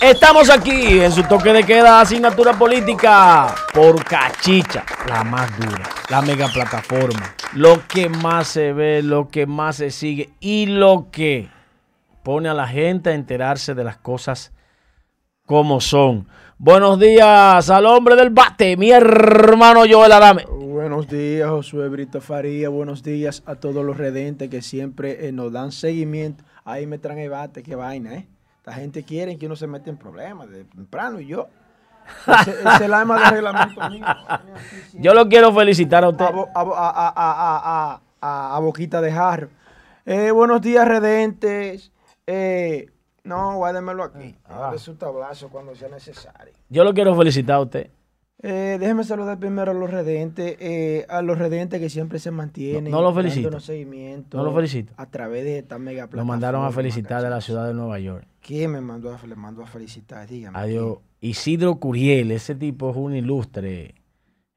Estamos aquí en su toque de queda asignatura política por Cachicha, la más dura, la mega plataforma, lo que más se ve, lo que más se sigue y lo que pone a la gente a enterarse de las cosas como son. Buenos días al hombre del bate, mi hermano Joel Adame. Buenos días, Josué Brito Faría. Buenos días a todos los redentes que siempre eh, nos dan seguimiento. Ahí me traen el bate, qué vaina, ¿eh? La gente quiere que uno se meta en problemas de temprano y yo. Ese, es el alma del reglamento mío. Yo lo quiero felicitar a usted. A, Boquita de Jarro. Eh, buenos días, redentes. Eh, no, guárdemelo aquí. Ah. su tablazo cuando sea necesario. Yo lo quiero felicitar a usted. Eh, déjeme saludar primero a los redentes, eh, a los redentes que siempre se mantienen. No, lo felicito. No lo felicito. A través de esta mega plataforma. Lo mandaron a felicitar de la ciudad de Nueva York. ¿Quién me mandó a, le mandó a felicitar? Dígame. Adiós. Isidro Curiel, ese tipo es un ilustre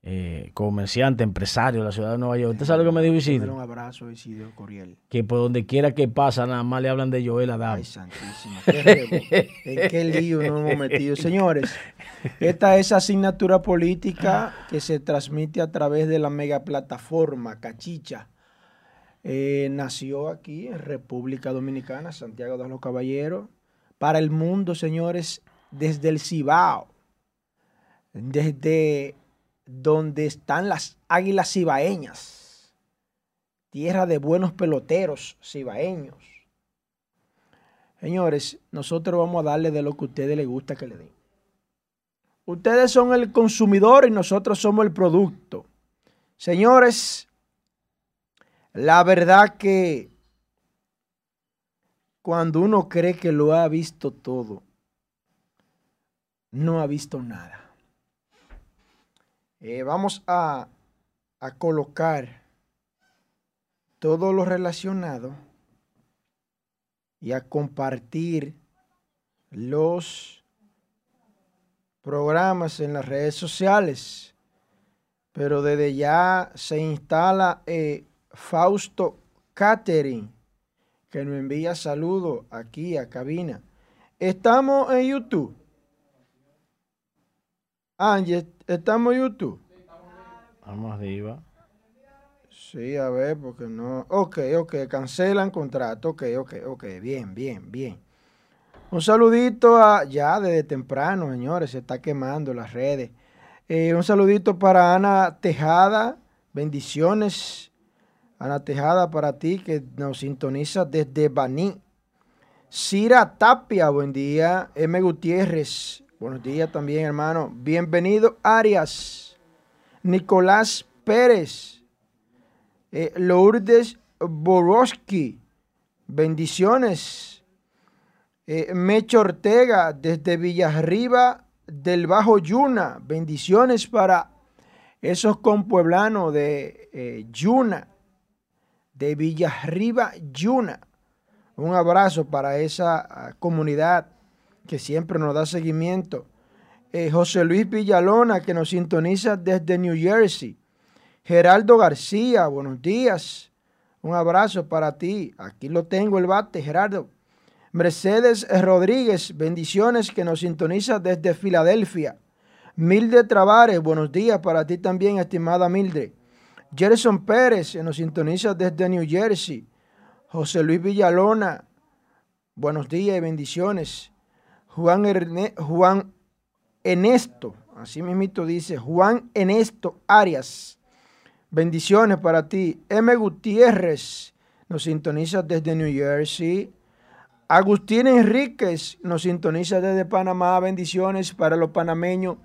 eh, comerciante, empresario de la ciudad de Nueva York. ¿Usted sabe lo que me dijo Isidro? Un abrazo, Isidro Curiel. Que por donde quiera que pasa, nada más le hablan de Joel Adam. Ay, santísimo. ¿En qué lío nos hemos metido? Señores, esta es asignatura política que se transmite a través de la mega plataforma Cachicha. Eh, nació aquí en República Dominicana, Santiago de los Caballeros, para el mundo, señores, desde el Cibao, desde donde están las águilas cibaeñas, tierra de buenos peloteros cibaeños. Señores, nosotros vamos a darle de lo que a ustedes les gusta que le den. Ustedes son el consumidor y nosotros somos el producto. Señores, la verdad que cuando uno cree que lo ha visto todo, no ha visto nada. Eh, vamos a, a colocar todo lo relacionado y a compartir los programas en las redes sociales. Pero desde ya se instala eh, Fausto Catering, que nos envía saludos aquí a cabina. Estamos en YouTube. Ángel, ¿estamos en YouTube? Vamos arriba. Sí, a ver, porque no. Ok, ok, cancelan contrato. Ok, ok, ok, bien, bien, bien. Un saludito a, ya desde temprano, señores, se está quemando las redes. Eh, un saludito para Ana Tejada, bendiciones. Ana Tejada para ti que nos sintoniza desde Baní. Cira Tapia, buen día. M. Gutiérrez, Buenos días también, hermano. Bienvenido, Arias. Nicolás Pérez. Eh, Lourdes Borowski. Bendiciones. Eh, Mecho Ortega, desde Villarriba del Bajo Yuna. Bendiciones para esos compueblanos de eh, Yuna, de Villarriba Yuna. Un abrazo para esa ah, comunidad que siempre nos da seguimiento. Eh, José Luis Villalona, que nos sintoniza desde New Jersey. Geraldo García, buenos días. Un abrazo para ti. Aquí lo tengo el bate, Gerardo. Mercedes Rodríguez, bendiciones, que nos sintoniza desde Filadelfia. Milde Travares, buenos días para ti también, estimada Milde. Gerson Pérez, que nos sintoniza desde New Jersey. José Luis Villalona, buenos días y bendiciones. Juan, Juan Enesto, así mismito dice, Juan Enesto Arias. Bendiciones para ti. M. Gutiérrez nos sintoniza desde New Jersey. Agustín Enríquez nos sintoniza desde Panamá. Bendiciones para los panameños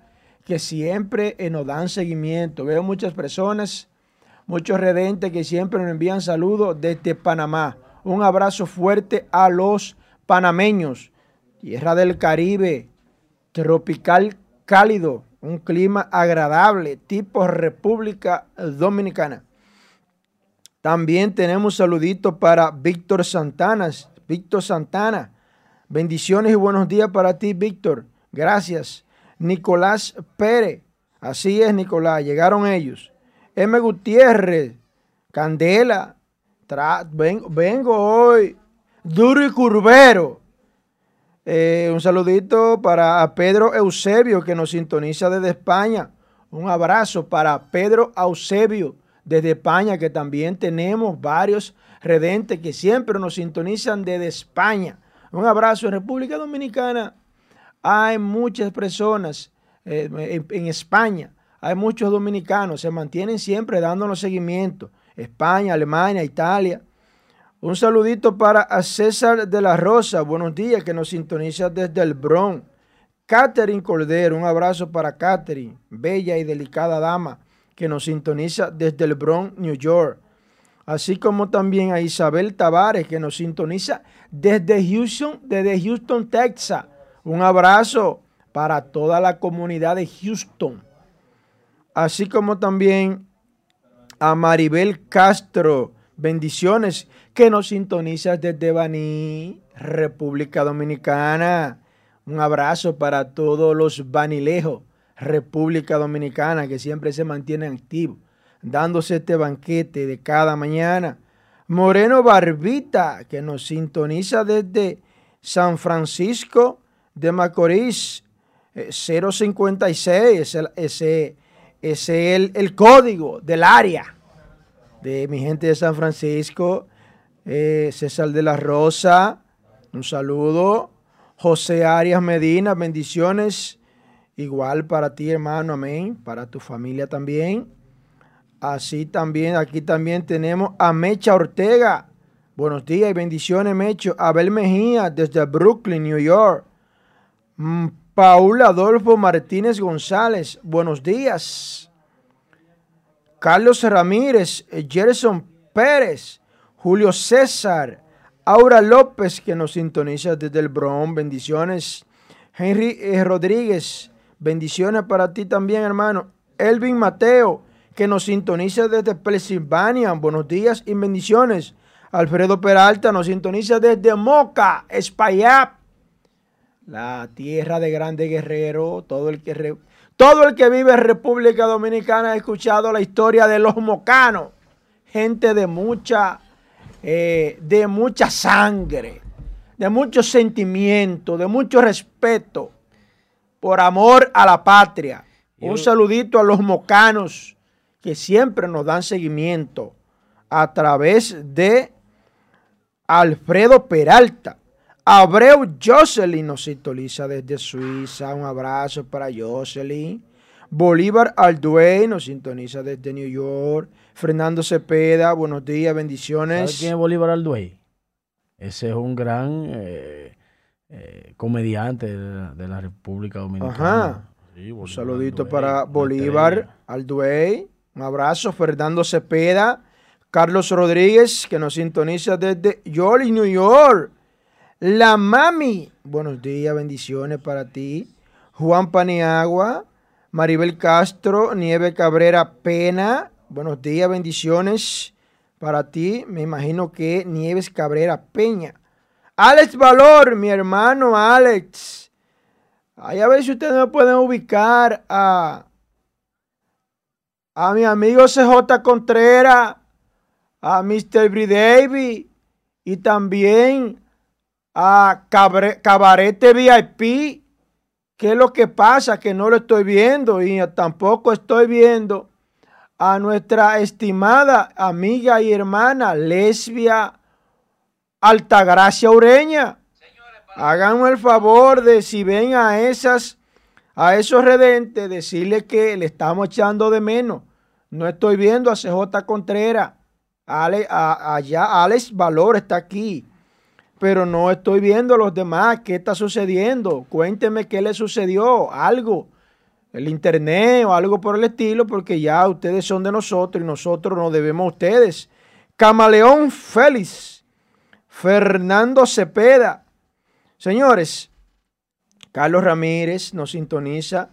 que siempre eh, nos dan seguimiento. Veo muchas personas, muchos redentes que siempre nos envían saludos desde Panamá. Un abrazo fuerte a los panameños tierra del Caribe, tropical cálido, un clima agradable, tipo República Dominicana. También tenemos un saludito para Víctor Santana. Víctor Santana, bendiciones y buenos días para ti, Víctor. Gracias. Nicolás Pérez, Así es, Nicolás, llegaron ellos. M. Gutiérrez, Candela, vengo, vengo, hoy, duro y curvero. Eh, un saludito para Pedro Eusebio que nos sintoniza desde España. Un abrazo para Pedro Eusebio desde España, que también tenemos varios redentes que siempre nos sintonizan desde España. Un abrazo. En República Dominicana hay muchas personas, eh, en, España hay muchos dominicanos, se mantienen siempre dándonos seguimiento. España, Alemania, Italia. Un saludito para César de la Rosa, buenos días, que nos sintoniza desde el Bronx. Catherine Cordero, un abrazo para Catherine, bella y delicada dama, que nos sintoniza desde el Bronx, New York así como también a Isabel Tavares, que nos sintoniza desde Houston, desde Houston, Texas. Un abrazo para toda la comunidad de Houston. Así como también a Maribel Castro. Bendiciones que nos sintoniza desde Baní, República Dominicana. Un abrazo para todos los banilejos, República Dominicana, que siempre se mantienen activos dándose este banquete de cada mañana. Moreno Barbita, que nos sintoniza desde San Francisco de Macorís, 056, eh, ese, es el, el, código del área de mi gente de San Francisco. Eh, César de la Rosa, un saludo. José Arias Medina, bendiciones. Igual para ti, hermano, amén. Para tu familia también. Así también, aquí también tenemos a Mecha Ortega. Buenos días y bendiciones, Mecho. Abel Mejía desde Brooklyn, New York. Mm, Paul Adolfo Martínez González. Buenos días. Carlos Ramírez, Gerson Pérez, Julio César, Aura López, que nos sintoniza desde el Bronx. Bendiciones. Henry eh, Rodríguez, bendiciones para ti también, hermano. Elvin Mateo, que nos sintoniza desde Pensilvania. Buenos días y bendiciones. Alfredo Peralta nos sintoniza desde Moca, España. La tierra de grande guerrero. Todo el que, todo el que vive en República Dominicana ha escuchado la historia de los mocanos. Gente de mucha, eh, de mucha sangre, de mucho sentimiento, de mucho respeto, por amor a la patria. Un saludito a los mocanos que siempre nos dan seguimiento a través de Alfredo Peralta. Abreu Jocelyn nos sintoniza desde Suiza. Un abrazo para Jocelyn. Bolívar Alduey nos sintoniza desde New York. Fernando Cepeda, buenos días, bendiciones. ¿Sabe quién es Bolívar Alduey? Ese es un gran eh, eh, comediante de la, República Dominicana. Ajá. un saludito para Bolívar Alduey. Un abrazo, Fernando Cepeda, Carlos Rodríguez, que nos sintoniza desde York, New York. La Mami, buenos días, bendiciones para ti. Juan Paniagua, Maribel Castro, Nieve Cabrera Pena, buenos días, bendiciones para ti. Me imagino que Nieves Cabrera Peña. Alex Valor, mi hermano Alex. Ahí a ver si ustedes me pueden ubicar a a mi amigo CJ Contreras, a Mr. David y también a Cabarete VIP. ¿Qué es lo que pasa? Que no lo estoy viendo y tampoco estoy viendo a nuestra estimada amiga y hermana lesbia Altagracia Ureña. Háganme el favor de si ven a esas, a esos redentes, decirle que le estamos echando de menos. No estoy viendo a CJ Contreras. allá Alex Valor está aquí. Pero no estoy viendo a los demás. ¿Qué está sucediendo? Cuénteme qué le sucedió. Algo. El internet o algo por el estilo. Porque ya ustedes son de nosotros y nosotros nos debemos a ustedes. Camaleón Félix. Fernando Cepeda. Señores, Carlos Ramírez nos sintoniza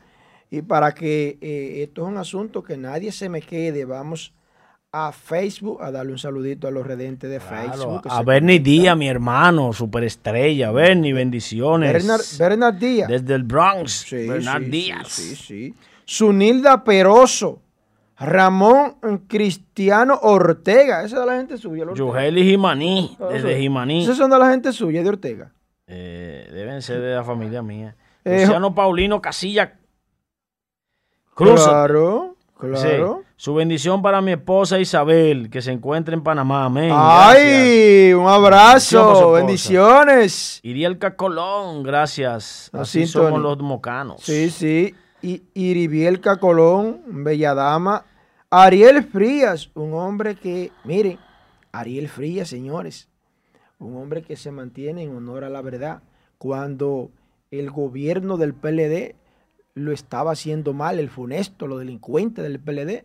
y para que eh, esto es un asunto que nadie se me quede, vamos a Facebook a darle un saludito a los redentes de Facebook. A Bernie Díaz, mi hermano, superestrella. Bernie, bendiciones. Bernard, Díaz. Desde el Bronx. Sí, Bernard Díaz. Sí, sí. Sunilda Peroso, Ramón Cristiano Ortega, esa es de la gente suya. Yugeli Jimaní, desde Jimaní. Esas son de la gente suya, de Ortega. Eh, deben ser de la familia mía. Eh, Luciano Paulino Casilla Cruz. Claro, claro. Su bendición para mi esposa Isabel, que se encuentra en Panamá. Amén. ¡Ay! Un abrazo. Bendiciones. Irielca Colón, gracias. Así, somos los mocanos. Sí, sí. Y Iribielca Colón, bella dama. Ariel Frías, un hombre que, miren, Ariel Frías, señores, un hombre que se mantiene en honor a la verdad. Cuando el gobierno del PLD lo estaba haciendo mal, el funesto, los delincuentes del PLD,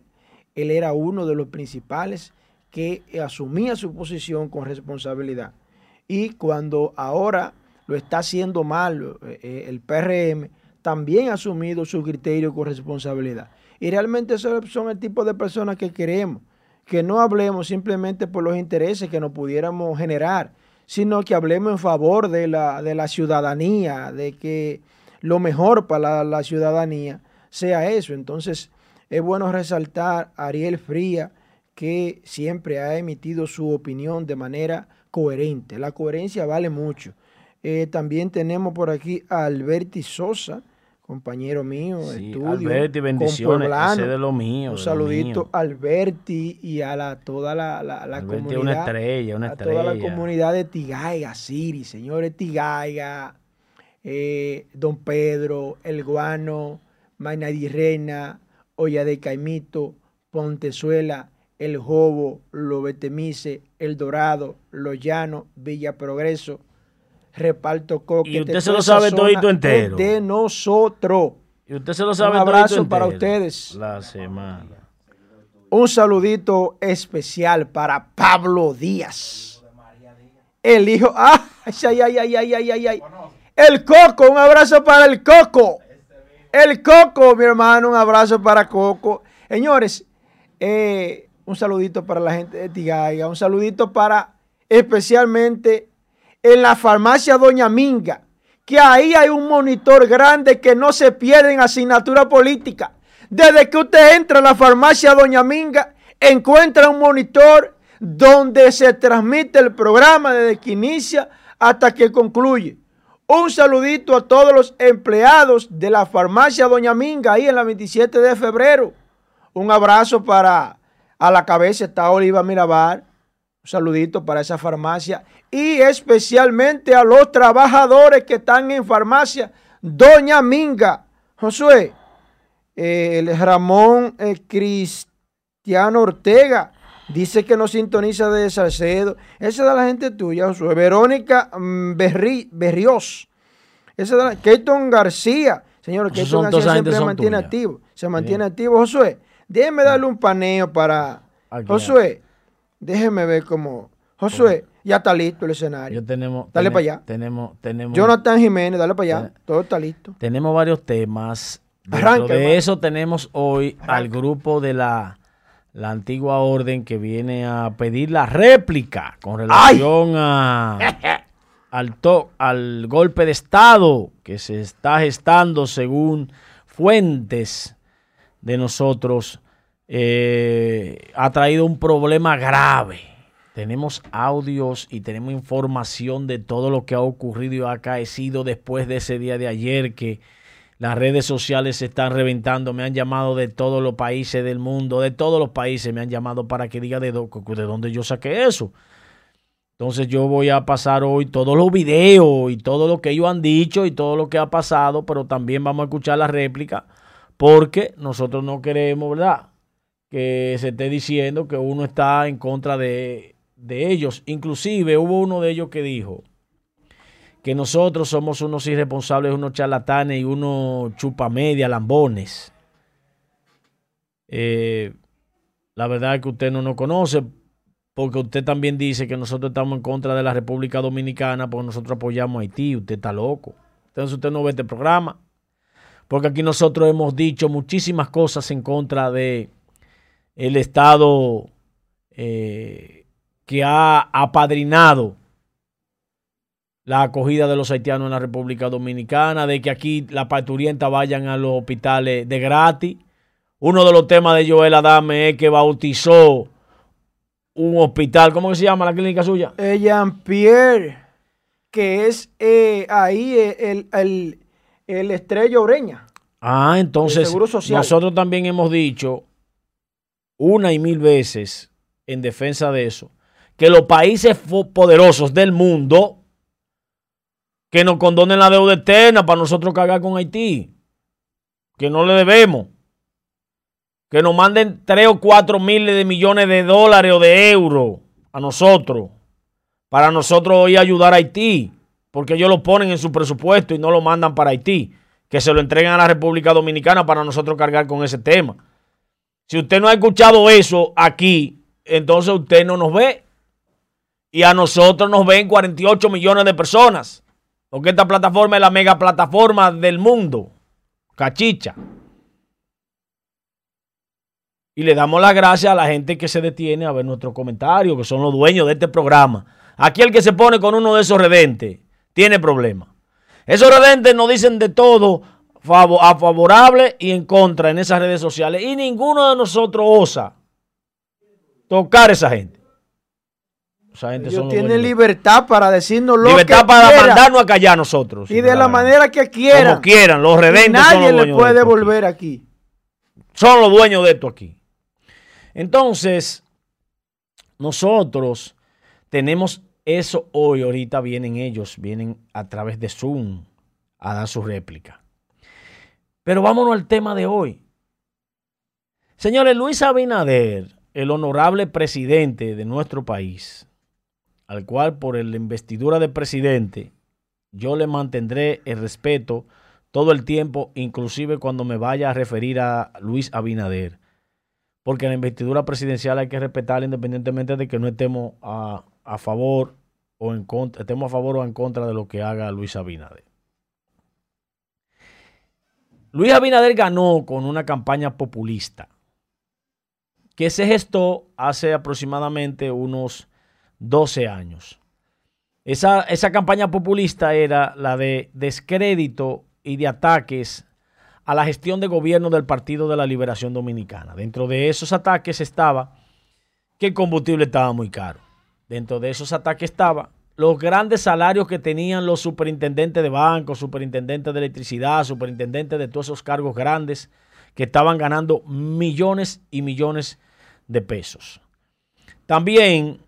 él era uno de los principales que asumía su posición con responsabilidad. Y cuando ahora lo está haciendo mal eh, eh, el PRM, también ha asumido su criterio con responsabilidad. Y realmente son el tipo de personas que queremos, que no hablemos simplemente por los intereses que nos pudiéramos generar, sino que hablemos en favor de la, de la ciudadanía, de que lo mejor para la, ciudadanía sea eso. Entonces, es bueno resaltar a Ariel Fría, que siempre ha emitido su opinión de manera coherente. La coherencia vale mucho. Eh, también tenemos por aquí a Alberti Sosa, compañero mío, sí, estudio. Alberti, bendiciones, ese de lo mío. Un saludito a Alberti y a la, toda la, la, comunidad. una estrella, una estrella. A toda la comunidad de Tigaiga, Siri, señores Tigaiga, eh, Don Pedro, El Guano, Reina, Olla de Caimito, Pontezuela, El Jobo, Lo Betemice, El Dorado, Lo Llano, Villa Progreso, Reparto Coque. Y usted se lo sabe todito entero. De nosotros. Y usted se lo sabe Un abrazo para ustedes. La semana. Un saludito especial para Pablo Díaz. El hijo. ¡Ay, ay, ay, ay, ay, ay! ay. El Coco, un abrazo para el Coco. El Coco, mi hermano, un abrazo para Coco. Señores, eh, un saludito para la gente de Tigaiga, un saludito para especialmente en la farmacia Doña Minga, que ahí hay un monitor grande que no se pierde en asignatura política. Desde que usted entra a la farmacia Doña Minga, encuentra un monitor donde se transmite el programa desde que inicia hasta que concluye. Un saludito a todos los empleados de la farmacia Doña Minga ahí en la 27 de febrero. Un abrazo para a la cabeza está Oliva Mirabar. Un saludito para esa farmacia y especialmente a los trabajadores que están en farmacia Doña Minga. Josué, el Ramón Cristiano Ortega Dice que no sintoniza de Salcedo. Esa es de la gente tuya, Josué. Verónica mm, Berri, Berrios. Esa es de la, Keyton García. Señor, Keyton García siempre se mantiene activo. Se mantiene activo. Josué, déjeme darle un paneo para... Josué, déjeme ver cómo... Josué, ya está listo el escenario. tenemos, dale para allá. Tenemos, tenemos, Jonathan Jiménez, dale para allá. Todo está listo. Tenemos varios temas. de eso tenemos hoy al grupo de la la antigua orden que viene a pedir la réplica con relación a, al, al golpe de Estado que se está gestando según fuentes de nosotros, eh, ha traído un problema grave. Tenemos audios y tenemos información de todo lo que ha ocurrido y ha acaecido después de ese día de ayer que las redes sociales se están reventando. Me han llamado de todos los países del mundo, de todos los países me han llamado para que diga de, de dónde yo saqué eso. Entonces yo voy a pasar hoy todos los videos y todo lo que ellos han dicho y todo lo que ha pasado, pero también vamos a escuchar la réplica porque nosotros no queremos, ¿verdad? Que se esté diciendo que uno está en contra de, de ellos. Inclusive hubo uno de ellos que dijo, que nosotros somos unos irresponsables, unos charlatanes y unos chupamedia, lambones. Eh, la verdad es que usted no nos conoce porque usted también dice que nosotros estamos en contra de la República Dominicana porque nosotros apoyamos a Haití. Usted está loco. Entonces usted no ve este programa. Porque aquí nosotros hemos dicho muchísimas cosas en contra de el Estado eh, que ha apadrinado la acogida de los haitianos en la República Dominicana, de que aquí las parturientas vayan a los hospitales de gratis. Uno de los temas de Joel Adame es que bautizó un hospital, ¿cómo se llama la clínica suya? Jean Pierre, que es eh, ahí el, el, el Estrella Oreña. Ah, entonces nosotros también hemos dicho una y mil veces en defensa de eso, que los países poderosos del mundo que nos condonen la deuda eterna para nosotros cargar con Haití, que no le debemos, que nos manden 3 o 4 miles de millones de dólares o de euros a nosotros, para nosotros a ayudar a Haití, porque ellos lo ponen en su presupuesto y no lo mandan para Haití que se lo entreguen a la República Dominicana para nosotros cargar con ese tema. Si usted no ha escuchado eso aquí, entonces usted no nos ve. Y a nosotros nos ven 48 millones de personas. Porque esta plataforma es la mega plataforma del mundo. Cachicha. Y le damos las gracias a la gente que se detiene a ver nuestros comentarios, que son los dueños de este programa. Aquí el que se pone con uno de esos redentes tiene problemas. Esos redentes nos dicen de todo a favorable y en contra en esas redes sociales. Y ninguno de nosotros osa tocar a esa gente. Esa gente Ellos tienen libertad para decirnos lo libertad para mandarnos a callar nosotros. Y de la manera que quieran. Como quieran. Los redentes nadie le puede volver aquí. Son los dueños de esto aquí. Entonces, nosotros tenemos eso hoy, ahorita vienen ellos, vienen a través de Zoom a dar su réplica. Pero vámonos al tema de hoy. Señores, Luis Abinader, el honorable presidente de nuestro país, al cual por la investidura de presidente yo le mantendré el respeto todo el tiempo, inclusive cuando me vaya a referir a Luis Abinader. Porque la investidura presidencial hay que respetarla independientemente de que no estemos a, a favor o en contra, estemos a favor o en contra de lo que haga Luis Abinader. Luis Abinader ganó con una campaña populista que se gestó hace aproximadamente unos 12 años. Esa, esa campaña populista era la de descrédito y de ataques a la gestión de gobierno del Partido de la Liberación Dominicana. Dentro de esos ataques estaba que el combustible estaba muy caro Dentro de esos ataques estaba los grandes salarios que tenían los superintendentes de banco, superintendentes de electricidad, superintendentes de todos esos cargos grandes que estaban ganando millones y millones de pesos. También,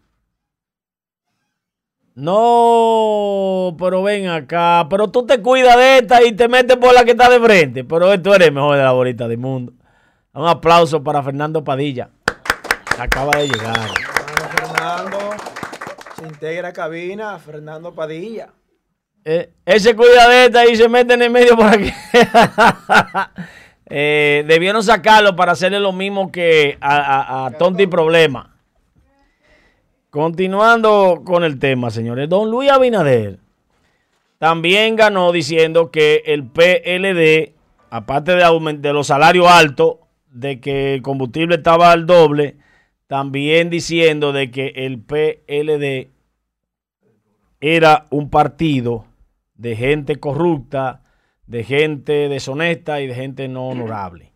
no, pero ven acá, pero tú te cuidas de esta y te metes por la que está de frente, pero tú eres mejor de la bolita del mundo. Un aplauso para Fernando Padilla. Acaba de llegar. Integra cabina Fernando Padilla. Eh, ese cuidadeta y se mete en el medio por aquí. eh, debieron sacarlo para hacerle lo mismo que a, Tonti Problema. Continuando con el tema, señores. Don Luis Abinader también ganó diciendo que el PLD, aparte de, de los salarios altos, de que el combustible estaba al doble, también diciendo de que el PLD era un partido de gente corrupta, de gente deshonesta y de gente no honorable.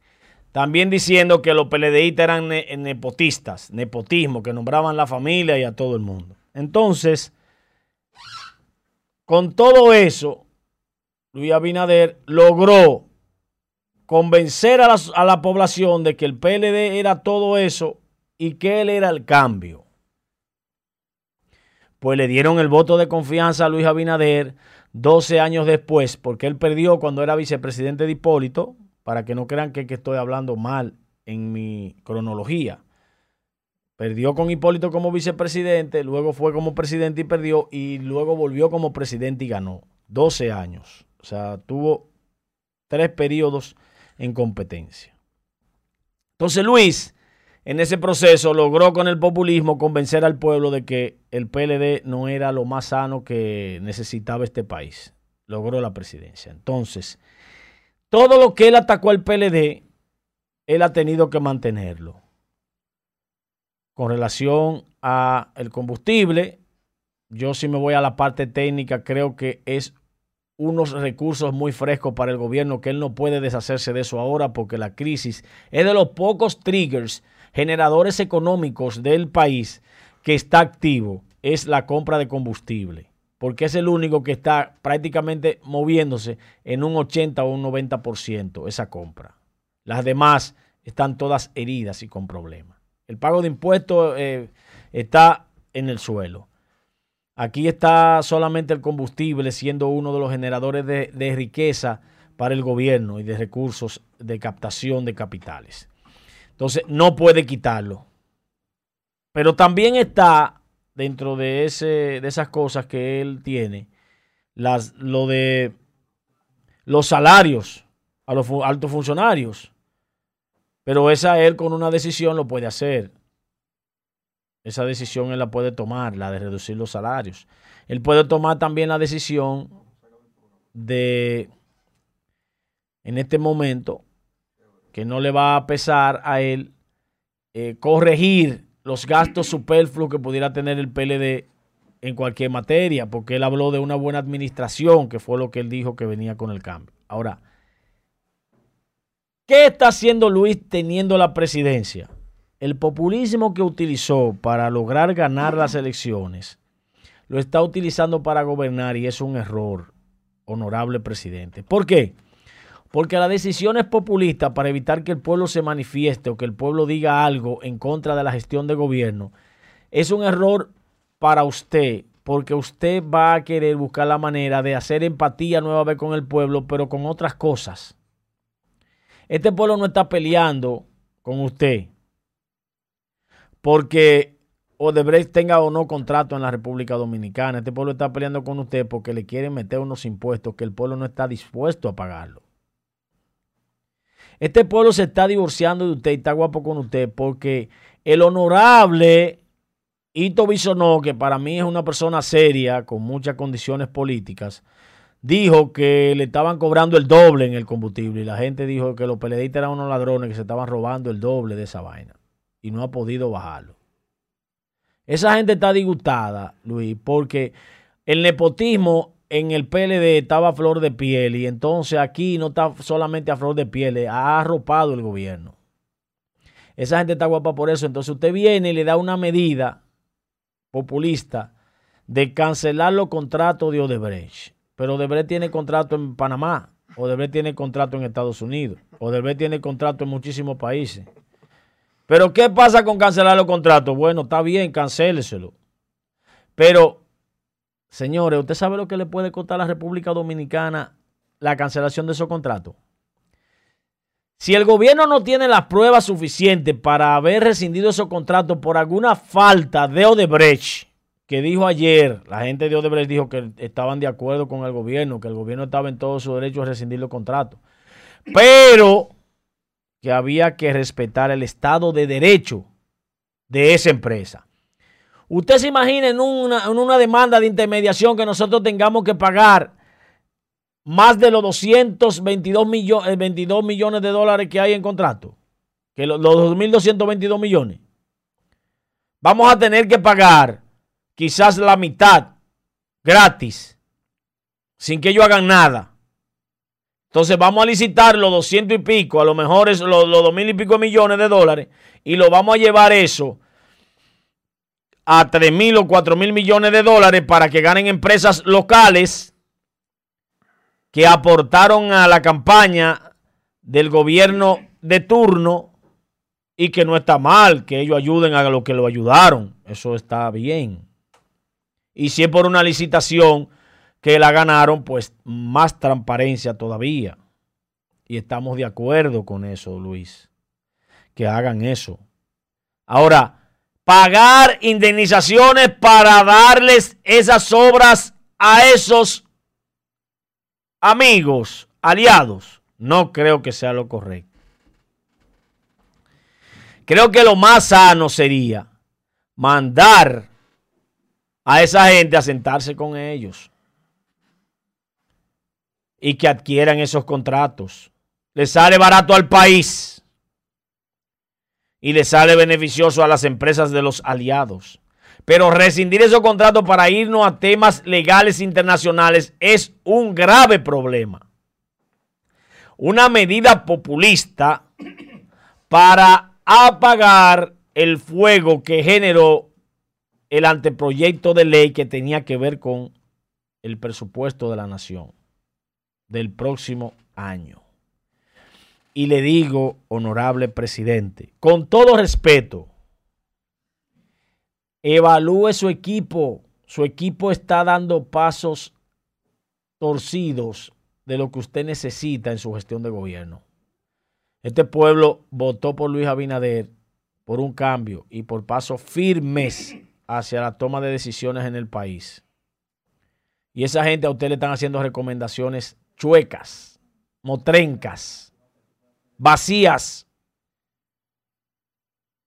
También diciendo que los PLDistas eran nepotistas, nepotismo, que nombraban la familia y a todo el mundo. Entonces, con todo eso, Luis Abinader logró convencer a la, a la población de que el PLD era todo eso y que él era el cambio. Pues le dieron el voto de confianza a Luis Abinader 12 años después, porque él perdió cuando era vicepresidente de Hipólito, para que no crean que, que estoy hablando mal en mi cronología. Perdió con Hipólito como vicepresidente, luego fue como presidente y perdió, y luego volvió como presidente y ganó. 12 años. O sea, tuvo tres periodos en competencia. Entonces Luis en ese proceso logró con el populismo convencer al pueblo de que el PLD no era lo más sano que necesitaba este país. Logró la presidencia. Entonces, todo lo que él atacó al PLD, él ha tenido que mantenerlo. Con relación a el combustible, yo si me voy a la parte técnica, creo que es unos recursos muy frescos para el gobierno que él no puede deshacerse de eso ahora porque la crisis es de los pocos triggers, generadores económicos del país que está activo, es la compra de combustible, porque es el único que está prácticamente moviéndose en un 80 o un 90% esa compra. Las demás están todas heridas y con problemas. El pago de impuestos eh, está en el suelo. Aquí está solamente el combustible siendo uno de los generadores de, de, riqueza para el gobierno y de recursos de captación de capitales. Entonces, no puede quitarlo. Pero también está dentro de, ese, de esas cosas que él tiene, las, lo de los salarios a los altos funcionarios. Pero esa él con una decisión lo puede hacer. Esa decisión él la puede tomar, la de reducir los salarios. Él puede tomar también la decisión de, en este momento, que no le va a pesar a él eh, corregir los gastos superfluos que pudiera tener el PLD en cualquier materia, porque él habló de una buena administración, que fue lo que él dijo que venía con el cambio. Ahora, ¿qué está haciendo Luis teniendo la presidencia? el populismo que utilizó para lograr ganar las elecciones lo está utilizando para gobernar y es un error, honorable presidente. ¿Por qué? Porque la decisión es populista para evitar que el pueblo se manifieste o que el pueblo diga algo en contra de la gestión de gobierno. Es un error para usted, porque usted va a querer buscar la manera de hacer empatía nueva vez con el pueblo, pero con otras cosas. Este pueblo no está peleando con usted porque Odebrecht tenga o no contrato en la República Dominicana. Este pueblo está peleando con usted porque le quieren meter unos impuestos que el pueblo no está dispuesto a pagarlo. Este pueblo se está divorciando de usted y está guapo con usted porque el honorable Ito Bisonó, que para mí es una persona seria, con muchas condiciones políticas, dijo que le estaban cobrando el doble en el combustible y la gente dijo que los peleadistas eran unos ladrones que se estaban robando el doble de esa vaina y no ha podido bajarlo. Esa gente está disgustada, Luis, porque el nepotismo en el PLD estaba a flor de piel y entonces aquí no está solamente a flor de piel, ha arropado el gobierno. Esa gente está guapa por eso. Entonces usted viene y le da una medida populista de cancelar los contratos de Odebrecht. Pero Odebrecht tiene contrato en Panamá, Odebrecht tiene contrato en Estados Unidos, Odebrecht tiene contrato en muchísimos países. Pero ¿qué pasa con cancelar los contratos? Bueno, está bien, cancéleselo. Pero, señores, ¿usted sabe lo que le puede costar a la República Dominicana la cancelación de esos contratos? Si el gobierno no tiene las pruebas suficientes para haber rescindido esos contratos por alguna falta de Odebrecht, que dijo ayer, la gente de Odebrecht dijo que estaban de acuerdo con el gobierno, que el gobierno estaba en todo su derecho a rescindir los contratos. Pero que había que respetar el Estado de Derecho de esa empresa. Usted se imagina en una, demanda de intermediación que nosotros tengamos que pagar más de los 222 millones, 22 millones de dólares que hay en contrato, que los, los 2.222 millones. Vamos a tener que pagar quizás la mitad gratis, sin que ellos hagan nada. Entonces vamos a licitar los 200 y pico, a lo mejor es los, los 2 mil y pico millones de dólares, y lo vamos a llevar eso a 3 mil o 4 mil millones de dólares para que ganen empresas locales que aportaron a la campaña del gobierno de turno y que no está mal que ellos ayuden a lo que lo ayudaron. Eso está bien. Y si es por una licitación, que la ganaron, pues más transparencia todavía. Y estamos de acuerdo con eso, Luis. Que hagan eso. Ahora, pagar indemnizaciones para darles esas obras a esos amigos, aliados, no creo que sea lo correcto. Creo que lo más sano sería mandar a esa gente a sentarse con ellos y que adquieran esos contratos. Le sale barato al país y le sale beneficioso a las empresas de los aliados. Pero rescindir esos contratos para irnos a temas legales internacionales es un grave problema. Una medida populista para apagar el fuego que generó el anteproyecto de ley que tenía que ver con el presupuesto de la nación del próximo año. Y le digo, honorable presidente, con todo respeto, evalúe su equipo. Su equipo está dando pasos torcidos de lo que usted necesita en su gestión de gobierno. Este pueblo votó por Luis Abinader por un cambio y por pasos firmes hacia la toma de decisiones en el país. Y esa gente a usted le están haciendo recomendaciones chuecas, motrencas, vacías,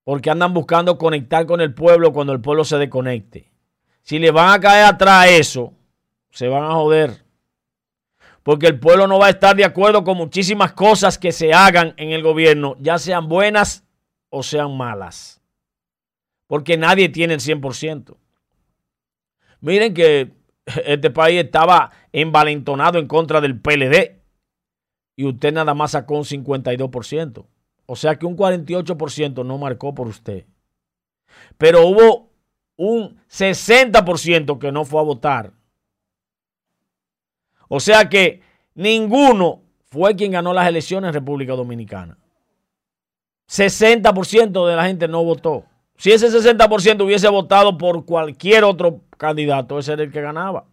porque andan buscando conectar con el pueblo cuando el pueblo se desconecte. Si le van a caer atrás eso, se van a joder. Porque el pueblo no va a estar de acuerdo con muchísimas cosas que se hagan en el gobierno, ya sean buenas o sean malas. Porque nadie tiene el 100%. Miren que este país estaba envalentonado en contra del PLD y usted nada más sacó un 52%. O sea que un 48% no marcó por usted. Pero hubo un 60% que no fue a votar. O sea que ninguno fue quien ganó las elecciones en República Dominicana. 60% de la gente no votó. Si ese 60% hubiese votado por cualquier otro candidato, ese era el que ganaba.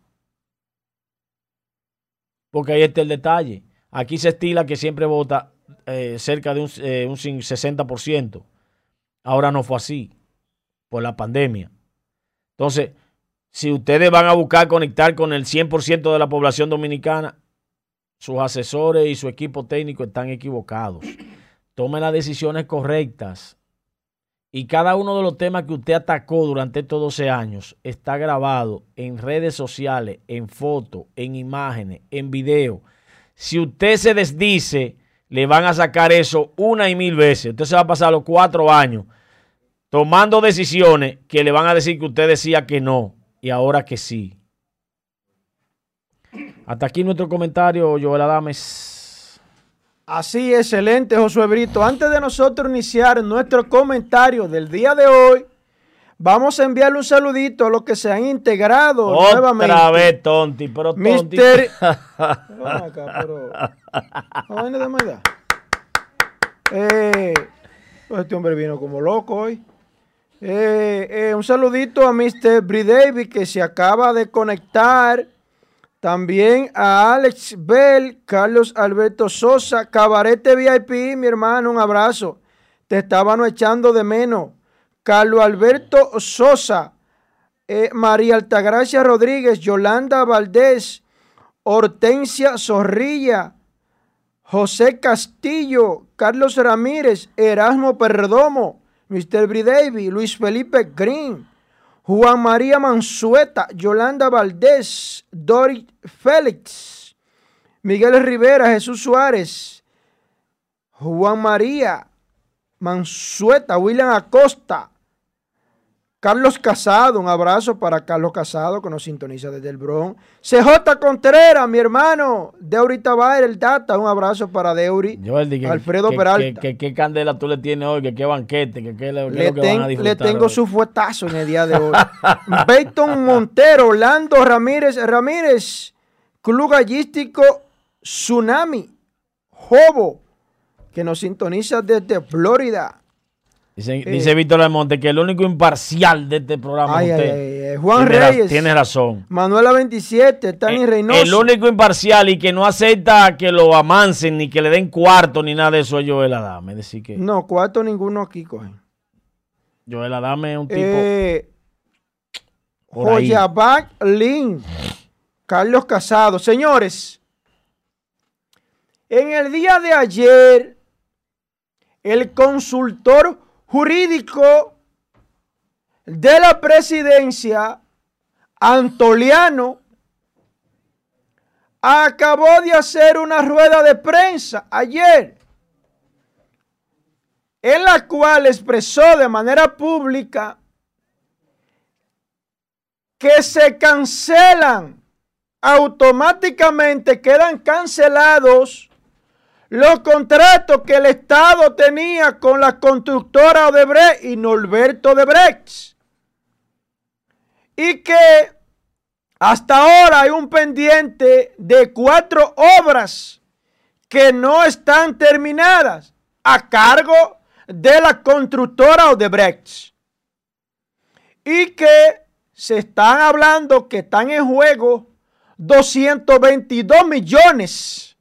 Porque ahí está el detalle. Aquí se estila que siempre vota eh, cerca de un, eh, un 60%. Ahora no fue así, por la pandemia. Entonces, si ustedes van a buscar conectar con el 100% de la población dominicana, sus asesores y su equipo técnico están equivocados. Tome las decisiones correctas. Y cada uno de los temas que usted atacó durante estos 12 años está grabado en redes sociales, en fotos, en imágenes, en video. Si usted se desdice, le van a sacar eso una y mil veces. Usted se va a pasar los cuatro años tomando decisiones que le van a decir que usted decía que no y ahora que sí. Hasta aquí nuestro comentario, Joel Adames. Así, excelente, Josué Brito. Antes de nosotros iniciar nuestro comentario del día de hoy, vamos a enviarle un saludito a los que se han integrado Otra nuevamente. Otra vez, Tonti, pero Tonti. Mister... Acá, pero... No, de maldad. Eh, pues este hombre vino como loco hoy. Eh, eh, un saludito a Mr. Bri David que se acaba de conectar. También a Alex Bell, Carlos Alberto Sosa, Cabarete VIP, mi hermano, un abrazo. Te estaban echando de menos. Carlos Alberto Sosa, eh, María Altagracia Rodríguez, Yolanda Valdés, Hortensia Zorrilla, José Castillo, Carlos Ramírez, Erasmo Perdomo, Mr. Bridavi, Luis Felipe Green, Juan María Mansueta, Yolanda Valdés, Dorit Félix, Miguel Rivera, Jesús Suárez, Juan María Mansueta, William Acosta, Carlos Casado, un abrazo para Carlos Casado que nos sintoniza desde el Bronx. CJ Contreras, mi hermano, Deuri Tabaer, el Data, un abrazo para Deuri. que, Alfredo que, Peralta. Que, qué candela tú le tienes hoy, que qué banquete, que qué le, le, que ten, van a le tengo hoy. su fuetazo en el día de hoy. Peyton Montero, Orlando Ramírez, Ramírez, Club Gallístico Tsunami, Jobo, que nos sintoniza desde Florida. Dice, eh, dice Víctor Almonte que el único imparcial de este programa ay, es usted. Ay, ay, Juan tiene Reyes. Tiene razón. Manuela 27, Tani eh, Reynoso. El único imparcial y que no acepta que lo amancen ni que le den cuarto ni nada de eso es Joel Adame. Decir que no, cuarto ninguno aquí cogen. Joel Adame es un tipo. Eh, Joyabac Lin. Carlos Casado. Señores, en el día de ayer, el consultor jurídico de la presidencia, Antoliano, acabó de hacer una rueda de prensa ayer, en la cual expresó de manera pública que se cancelan automáticamente, quedan cancelados los contratos que el Estado tenía con la constructora Odebrecht y Norberto Odebrecht. Y que hasta ahora hay un pendiente de cuatro obras que no están terminadas a cargo de la constructora Odebrecht. Y que se están hablando que están en juego 222 millones.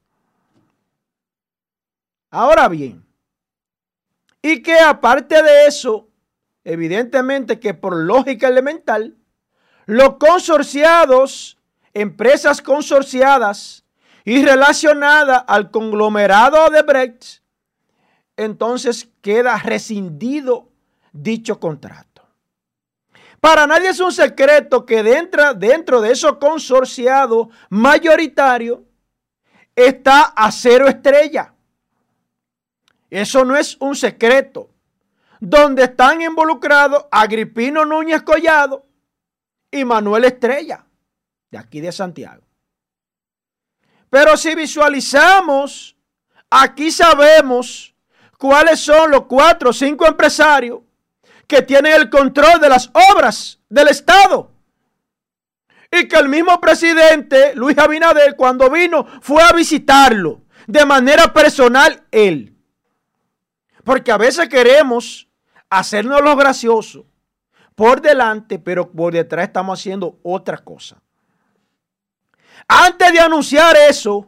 Ahora bien, y que aparte de eso, evidentemente que por lógica elemental, los consorciados, empresas consorciadas y relacionadas al conglomerado de Brecht, entonces queda rescindido dicho contrato. Para nadie es un secreto que dentro, dentro de esos consorciados mayoritarios está Acero Estrella. Eso no es un secreto. Donde están involucrados Agripino Núñez Collado y Manuel Estrella, de aquí de Santiago. Pero si visualizamos, aquí sabemos cuáles son los cuatro o cinco empresarios que tienen el control de las obras del Estado. Y que el mismo presidente, Luis Abinader, cuando vino, fue a visitarlo de manera personal él. Porque a veces queremos hacernos lo gracioso por delante, pero por detrás estamos haciendo otra cosa. Antes de anunciar eso,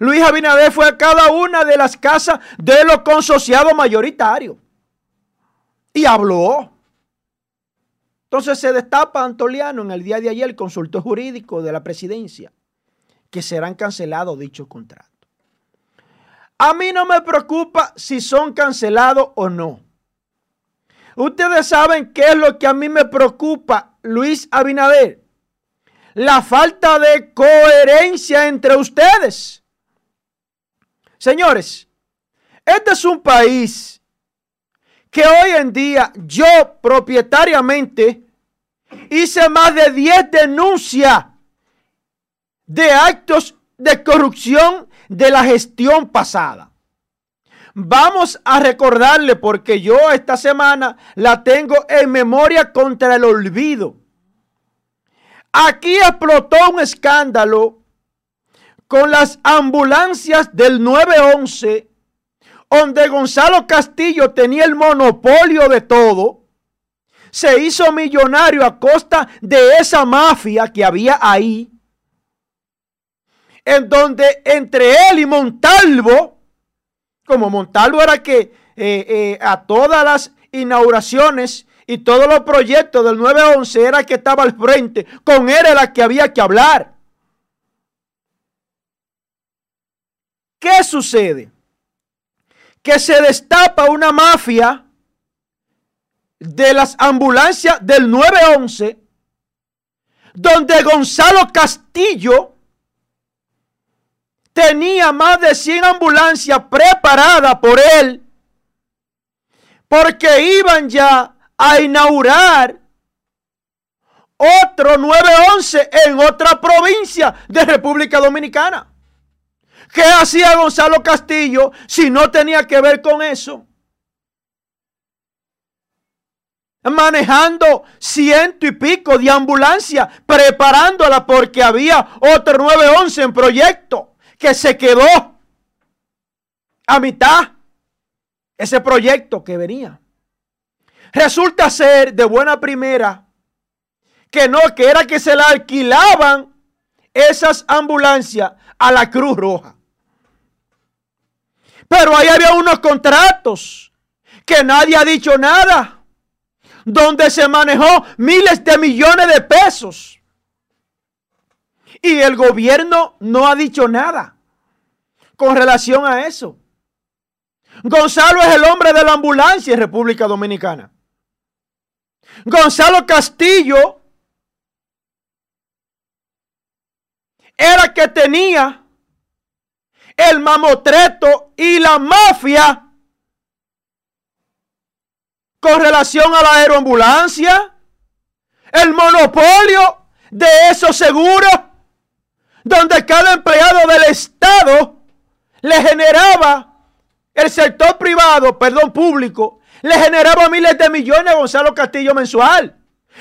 Luis Abinader fue a cada una de las casas de los consociados mayoritarios y habló. Entonces se destapa Antoliano en el día de ayer el consultor jurídico de la presidencia que serán cancelados dichos contratos. A mí no me preocupa si son cancelados o no. Ustedes saben qué es lo que a mí me preocupa, Luis Abinader. La falta de coherencia entre ustedes. Señores, este es un país que hoy en día yo propietariamente hice más de 10 denuncias de actos de corrupción de la gestión pasada. Vamos a recordarle porque yo esta semana la tengo en memoria contra el olvido. Aquí explotó un escándalo con las ambulancias del 911 donde Gonzalo Castillo tenía el monopolio de todo, se hizo millonario a costa de esa mafia que había ahí, en donde entre él y Montalvo, como Montalvo era que eh, eh, a todas las inauguraciones y todos los proyectos del 911 era que estaba al frente, con él era que había que hablar. ¿Qué sucede? que se destapa una mafia de las ambulancias del 911, donde Gonzalo Castillo tenía más de 100 ambulancias preparadas por él, porque iban ya a inaugurar otro 911 en otra provincia de República Dominicana. ¿Qué hacía Gonzalo Castillo si no tenía que ver con eso? Manejando ciento y pico de ambulancia, preparándola porque había otro 911 en proyecto que se quedó a mitad. Ese proyecto que venía. Resulta ser de buena primera que no, que era que se la alquilaban esas ambulancias a la Cruz Roja. Pero ahí había unos contratos que nadie ha dicho nada, donde se manejó miles de millones de pesos. Y el gobierno no ha dicho nada con relación a eso. Gonzalo es el hombre de la ambulancia en República Dominicana. Gonzalo Castillo era que tenía el mamotreto y la mafia con relación a la aeroambulancia, el monopolio de esos seguros, donde cada empleado del Estado le generaba, el sector privado, perdón, público, le generaba miles de millones a Gonzalo Castillo mensual.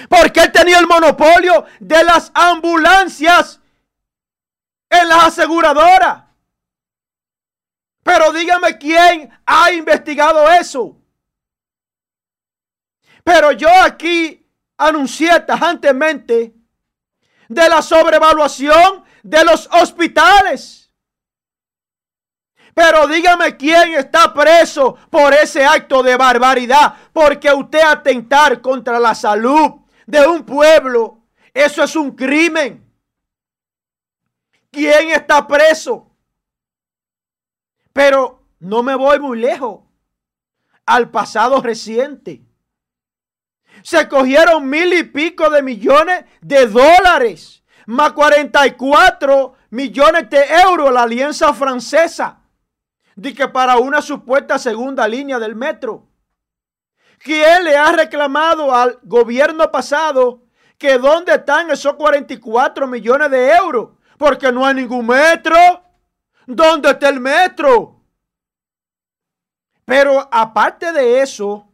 Porque él tenía el monopolio de las ambulancias en las aseguradoras. Pero dígame quién ha investigado eso. Pero yo aquí anuncié tajantemente de la sobrevaluación de los hospitales. Pero dígame quién está preso por ese acto de barbaridad. Porque usted atentar contra la salud de un pueblo, eso es un crimen. ¿Quién está preso? Pero no me voy muy lejos. Al pasado reciente. Se cogieron mil y pico de millones de dólares. Más 44 millones de euros la alianza francesa. De que para una supuesta segunda línea del metro. ¿Quién le ha reclamado al gobierno pasado que dónde están esos 44 millones de euros? Porque no hay ningún metro. ¿Dónde está el metro? Pero aparte de eso,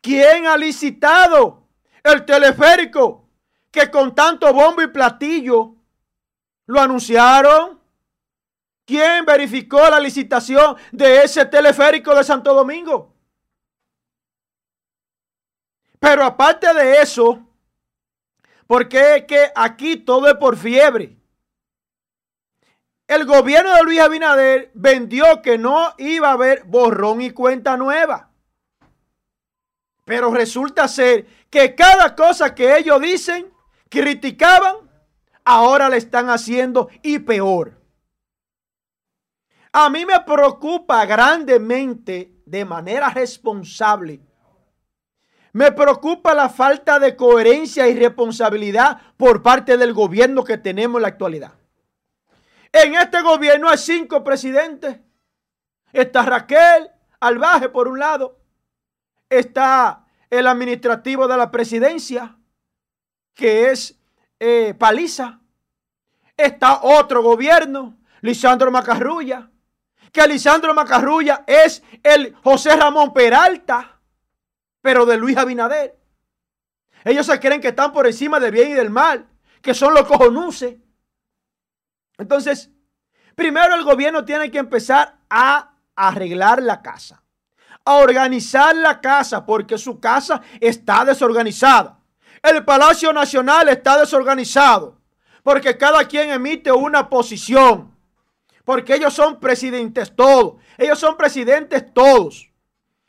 ¿quién ha licitado el teleférico que con tanto bombo y platillo lo anunciaron? ¿Quién verificó la licitación de ese teleférico de Santo Domingo? Pero aparte de eso, porque es que aquí todo es por fiebre. El gobierno de Luis Abinader vendió que no iba a haber borrón y cuenta nueva. Pero resulta ser que cada cosa que ellos dicen, criticaban, ahora le están haciendo y peor. A mí me preocupa grandemente, de manera responsable, me preocupa la falta de coherencia y responsabilidad por parte del gobierno que tenemos en la actualidad. En este gobierno hay cinco presidentes. Está Raquel Albaje por un lado. Está el administrativo de la presidencia, que es eh, Paliza. Está otro gobierno, Lisandro Macarrulla, que Lisandro Macarrulla es el José Ramón Peralta pero de Luis Abinader. Ellos se creen que están por encima del bien y del mal, que son los cojonuces. Entonces, primero el gobierno tiene que empezar a arreglar la casa, a organizar la casa, porque su casa está desorganizada. El Palacio Nacional está desorganizado, porque cada quien emite una posición, porque ellos son presidentes todos, ellos son presidentes todos.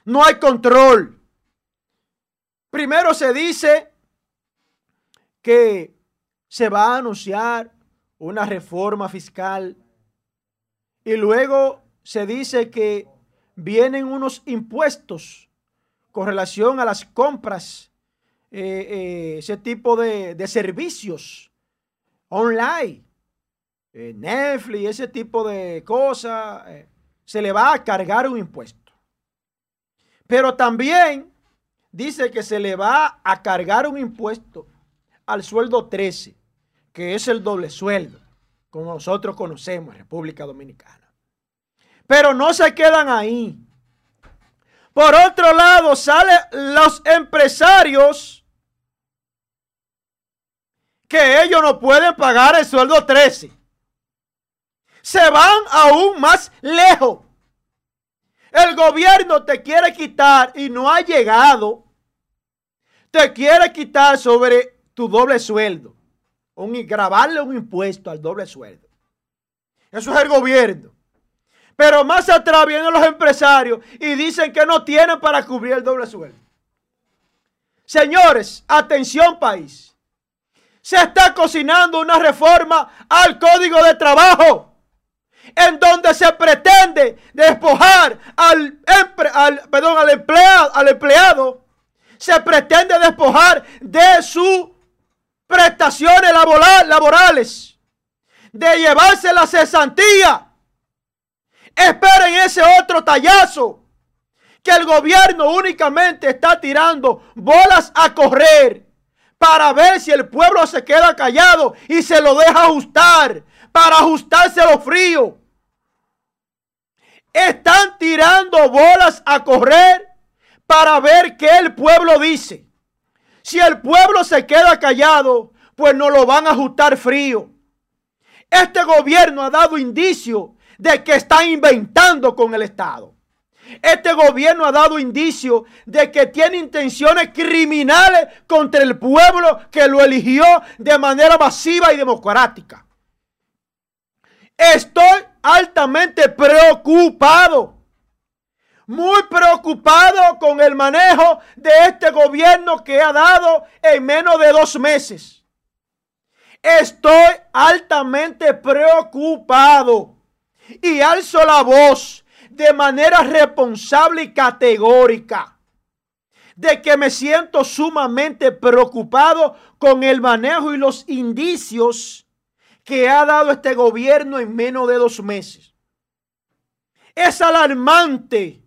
No hay control. Primero se dice que se va a anunciar una reforma fiscal y luego se dice que vienen unos impuestos con relación a las compras, eh, eh, ese tipo de, servicios online, eh, Netflix, ese tipo de cosas, se le va a cargar un impuesto. Pero también dice que se le va a cargar un impuesto al sueldo 13, que es el doble sueldo, como nosotros conocemos en República Dominicana. Pero no se quedan ahí. Por otro lado, salen los empresarios que ellos no pueden pagar el sueldo 13. Se van aún más lejos. El gobierno te quiere quitar y no ha llegado te quiere quitar sobre tu doble sueldo. Un, grabarle un impuesto al doble sueldo. Eso es el gobierno. Pero más atrás vienen los empresarios y dicen que no tienen para cubrir el doble sueldo. Señores, atención país. Se está cocinando una reforma al código de trabajo en donde se pretende despojar al, al, perdón, al, empleado, al empleado se pretende despojar de sus prestaciones laborales, de llevarse la cesantía. Esperen ese otro tallazo que el gobierno únicamente está tirando bolas a correr para ver si el pueblo se queda callado y se lo deja ajustar, para ajustarse lo frío. Están tirando bolas a correr para ver qué el pueblo dice. Si el pueblo se queda callado, pues no lo van a ajustar frío. Este gobierno ha dado indicio de que está inventando con el Estado. Este gobierno ha dado indicio de que tiene intenciones criminales contra el pueblo que lo eligió de manera masiva y democrática. Estoy altamente preocupado, muy preocupado con el manejo de este gobierno que ha dado en menos de dos meses. Estoy altamente preocupado y alzo la voz de manera responsable y categórica de que me siento sumamente preocupado con el manejo y los indicios que ha dado este gobierno en menos de dos meses. Es alarmante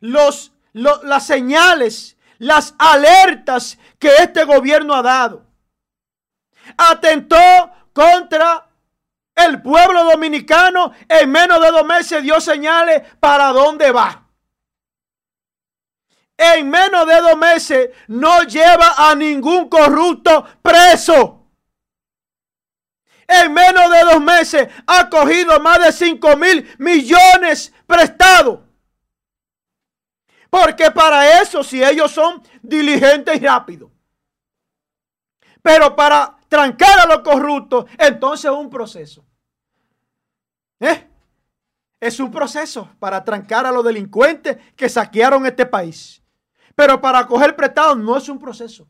los, las señales, las alertas que este gobierno ha dado. Atentó contra el pueblo dominicano en menos de dos meses dio señales para dónde va. En menos de dos meses no lleva a ningún corrupto preso. En menos de dos meses ha cogido más de 5 mil millones prestados. Porque para eso, si ellos son diligentes y rápidos. Pero para trancar a los corruptos, entonces es un proceso. ¿Eh? Es un proceso para trancar a los delincuentes que saquearon este país. Pero para coger prestado no es un proceso.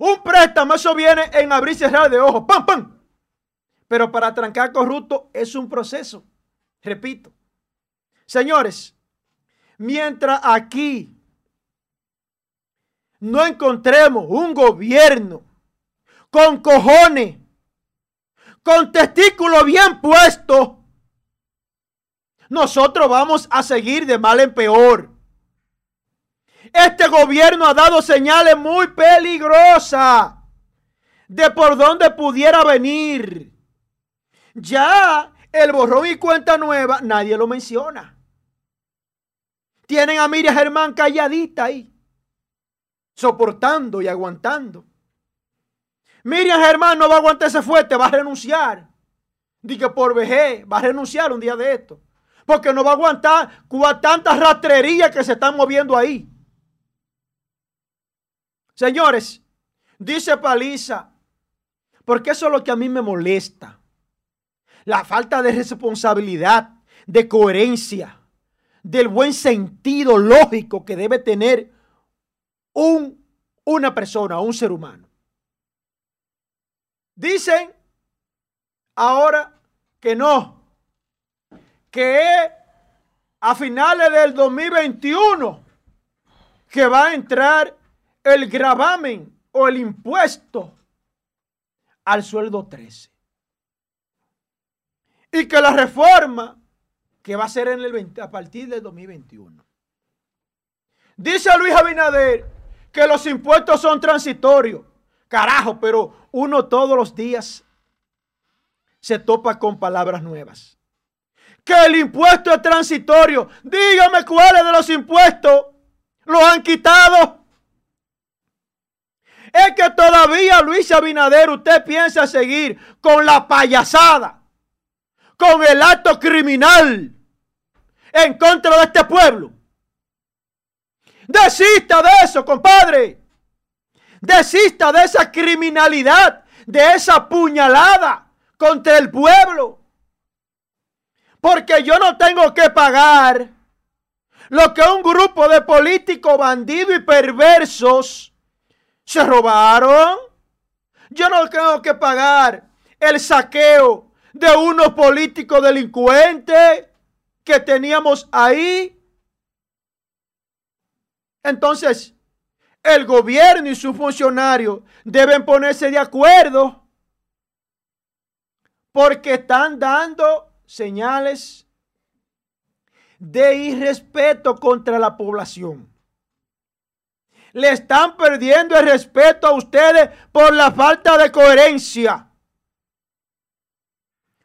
Un préstamo, eso viene en abrir y cerrar de ojos. ¡Pam, pam! Pero para trancar corrupto es un proceso. Repito. Señores, mientras aquí no encontremos un gobierno con cojones con testículo bien puesto, nosotros vamos a seguir de mal en peor. Este gobierno ha dado señales muy peligrosas de por dónde pudiera venir. Ya el borrón y cuenta nueva, nadie lo menciona. Tienen a Miriam Germán calladita ahí, soportando y aguantando. Miriam Germán no va a aguantarse fuerte, va a renunciar. Dice por vejez, va a renunciar un día de esto. Porque no va a aguantar tantas rastrerías que se están moviendo ahí. Señores, dice Paliza, porque eso es lo que a mí me molesta. La falta de responsabilidad, de coherencia, del buen sentido lógico que debe tener un, una persona, un ser humano. Dicen ahora que no, que a finales del 2021 que va a entrar el gravamen o el impuesto al sueldo 13. Y que la reforma que va a ser en el a partir del 2021. Dice Luis Abinader que los impuestos son transitorios. Carajo, pero uno todos los días se topa con palabras nuevas. Que el impuesto es transitorio. Dígame cuáles de los impuestos lo han quitado. Es que todavía Luis Abinader usted piensa seguir con la payasada, con el acto criminal en contra de este pueblo. Desista de eso, compadre. Desista de esa criminalidad, de esa puñalada contra el pueblo. Porque yo no tengo que pagar lo que un grupo de políticos bandidos y perversos se robaron. Yo no tengo que pagar el saqueo de unos políticos delincuentes que teníamos ahí. Entonces, el gobierno y sus funcionarios deben ponerse de acuerdo porque están dando señales de irrespeto contra la población. Le están perdiendo el respeto a ustedes por la falta de coherencia.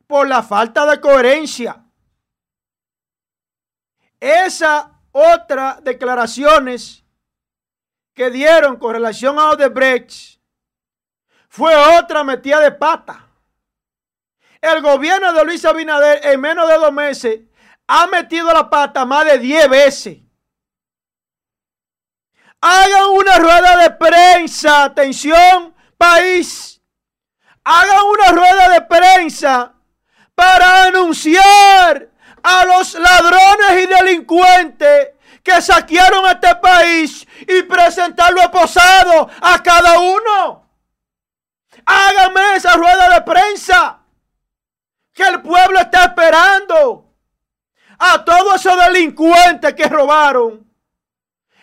Por la falta de coherencia. Esa otra declaraciones que dieron con relación a Odebrecht fue otra metida de pata. El gobierno de Luis Abinader en menos de dos meses ha metido la pata más de diez veces. Hagan una rueda de prensa, atención, país. Hagan una rueda de prensa para anunciar a los ladrones y delincuentes que saquearon este país y presentarlo esposado a cada uno. Hágame esa rueda de prensa que el pueblo está esperando. A todos esos delincuentes que robaron,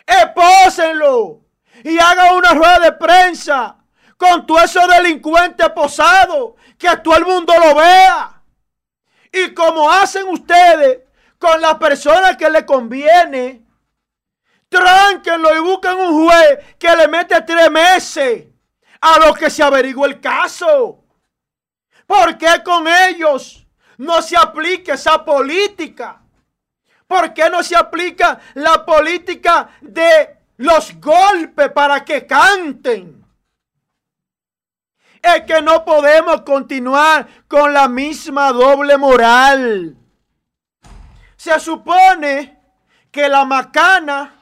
espósenlo y hagan una rueda de prensa con todos esos delincuentes posados, que todo el mundo lo vea. Y como hacen ustedes con las personas que le conviene, Tránquenlo y busquen un juez que le mete tres meses a los que se averigua el caso. ¿Por qué con ellos no se aplica esa política? ¿Por qué no se aplica la política de los golpes para que canten? Es que no podemos continuar con la misma doble moral. Se supone que la macana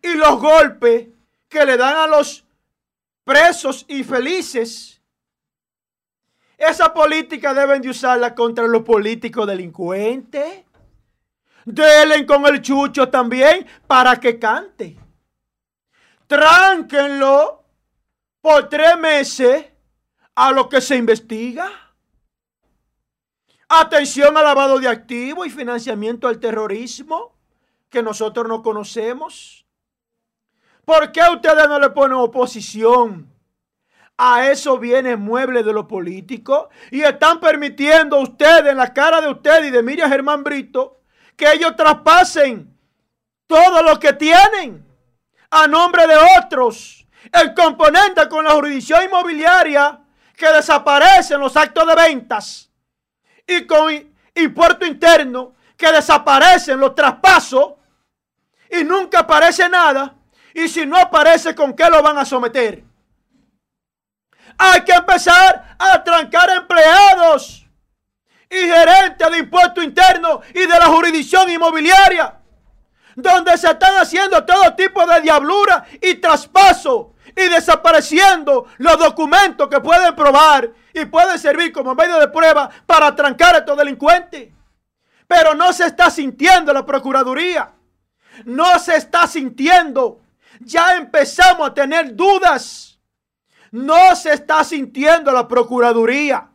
y los golpes que le dan a los presos infelices, esa política deben de usarla contra los políticos delincuentes. Delen con el chucho también para que cante. Tránquenlo por tres meses a lo que se investiga. Atención al lavado de activos y financiamiento al terrorismo que nosotros no conocemos. ¿Por qué ustedes no le ponen oposición? A eso viene mueble de los políticos y están permitiendo ustedes, en la cara de ustedes y de Miriam Germán Brito, que ellos traspasen todo lo que tienen a nombre de otros. El componente con la jurisdicción inmobiliaria que desaparecen los actos de ventas y con impuesto interno que desaparecen los traspasos y nunca aparece nada y si no aparece, ¿con qué lo van a someter? Hay que empezar a trancar empleados y gerentes de impuesto interno y de la jurisdicción inmobiliaria, donde se están haciendo todo tipo de diablura y traspaso y desapareciendo los documentos que pueden probar y pueden servir como medio de prueba para trancar a estos delincuentes. Pero no se está sintiendo la Procuraduría. No se está sintiendo ya empezamos a tener dudas. No se está sintiendo la Procuraduría.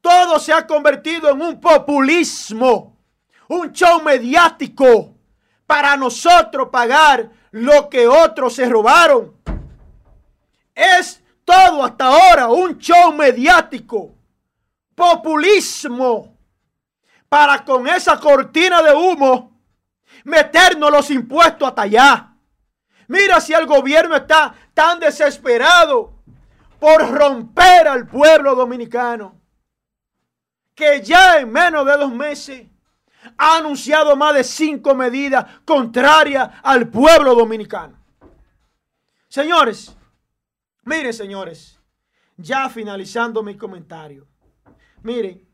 Todo se ha convertido en un populismo, un show mediático para nosotros pagar lo que otros se robaron. Es todo hasta ahora un show mediático, populismo, para con esa cortina de humo meternos los impuestos hasta allá. Mira si el gobierno está tan desesperado por romper al pueblo dominicano, que ya en menos de dos meses ha anunciado más de cinco medidas contrarias al pueblo dominicano. Señores, miren señores, ya finalizando mi comentario, miren,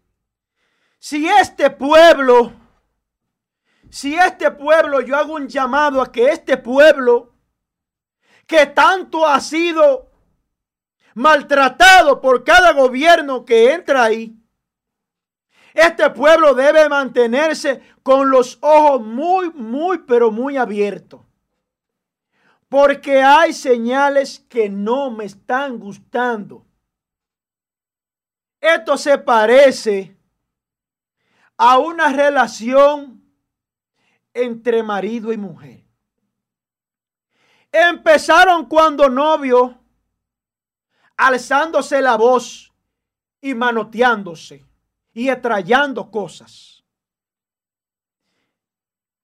si este pueblo, si este pueblo, yo hago un llamado a que este pueblo que tanto ha sido maltratado por cada gobierno que entra ahí. Este pueblo debe mantenerse con los ojos muy, muy, pero muy abiertos. Porque hay señales que no me están gustando. Esto se parece a una relación entre marido y mujer. Empezaron cuando novio, alzándose la voz y manoteándose y extrayendo cosas.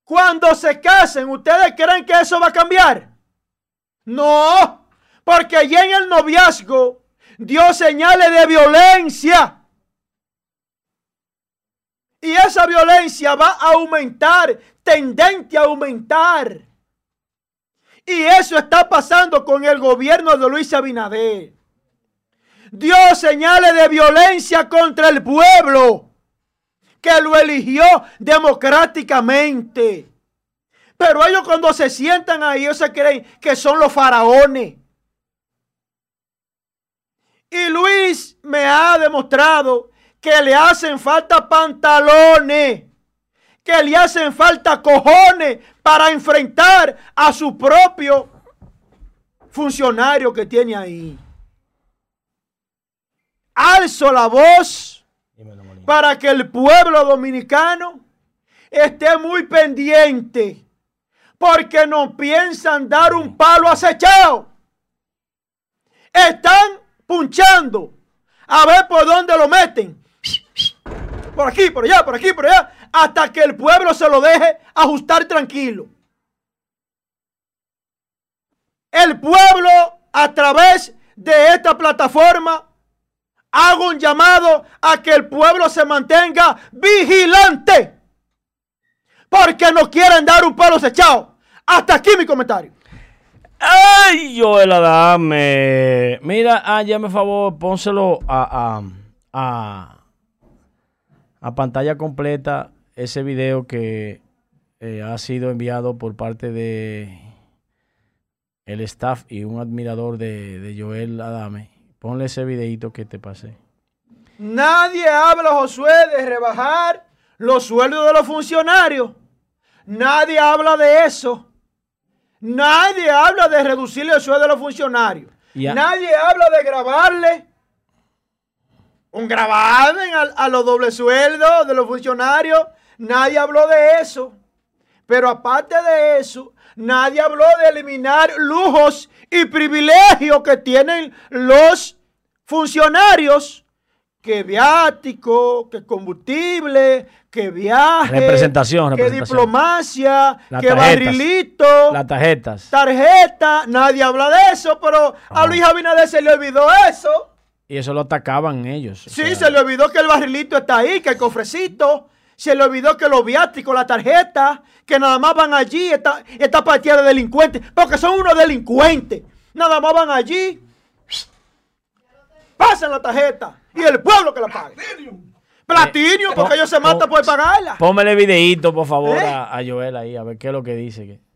Cuando se casen, ¿ustedes creen que eso va a cambiar? No, porque ya en el noviazgo dio señales de violencia. Y esa violencia va a aumentar, tendente a aumentar. Y eso está pasando con el gobierno de Luis Abinader. Dio señales de violencia contra el pueblo que lo eligió democráticamente. Pero ellos cuando se sientan ahí, ellos se creen que son los faraones. Y Luis me ha demostrado que le hacen falta pantalones, que le hacen falta cojones para enfrentar a su propio funcionario que tiene ahí. Alzo la voz para que el pueblo dominicano esté muy pendiente porque no piensan dar un palo acechado. Están punchando a ver por dónde lo meten. Por aquí, por allá, por aquí, por allá, hasta que el pueblo se lo deje ajustar tranquilo. El pueblo a través de esta plataforma hago un llamado a que el pueblo se mantenga vigilante. Porque no quieren dar un palo acechado. Hasta aquí mi comentario. Ay, Joel Adame. Mira, ah, me favor, pónselo a, a, a, pantalla completa ese video que eh, ha sido enviado por parte de el staff y un admirador de Joel Adame. Ponle ese videito que te pasé. Nadie habla, Josué, de rebajar los sueldos de los funcionarios. Nadie habla de eso. Nadie habla de reducirle el sueldo de los funcionarios. Nadie habla de grabarle un gravamen a, los dobles sueldos de los funcionarios. Nadie habló de eso. Pero aparte de eso, nadie habló de eliminar lujos y privilegios que tienen los funcionarios. Que viático, que combustible, que viaje, representación, que diplomacia, que barrilito, las tarjetas. Tarjeta, nadie habla de eso, pero a Luis Abinader se le olvidó eso. Y eso lo atacaban ellos. Sí, se le olvidó que el barrilito está ahí, que el cofrecito. Se le olvidó que los viáticos, la tarjeta, que nada más van allí, esta, esta partida de delincuentes, porque son unos delincuentes. Nada más van allí, pasan la tarjeta y el pueblo que la pague. Platinio, porque ellos se matan por pagarla. Póngale videito, por favor, ¿Eh? a, Joel ahí, a ver qué es lo que dice. Cuatro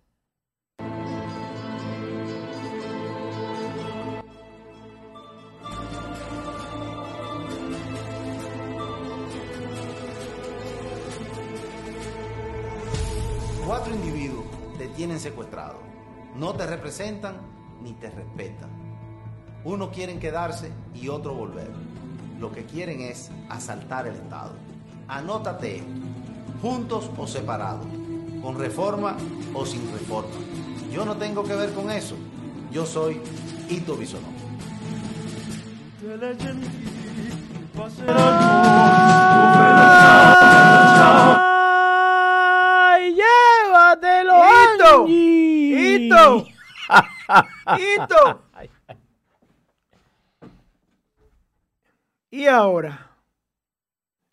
tienen secuestrado. No te representan ni te respetan. Uno quieren quedarse y otro volver lo que quieren es asaltar el Estado. Anótate juntos o separados, con reforma o sin reforma. Yo no tengo que ver con eso. Yo soy Ito Bisonó. ¡Ay, ¡Ito! ¡Ito! ¡Ito! Y ahora,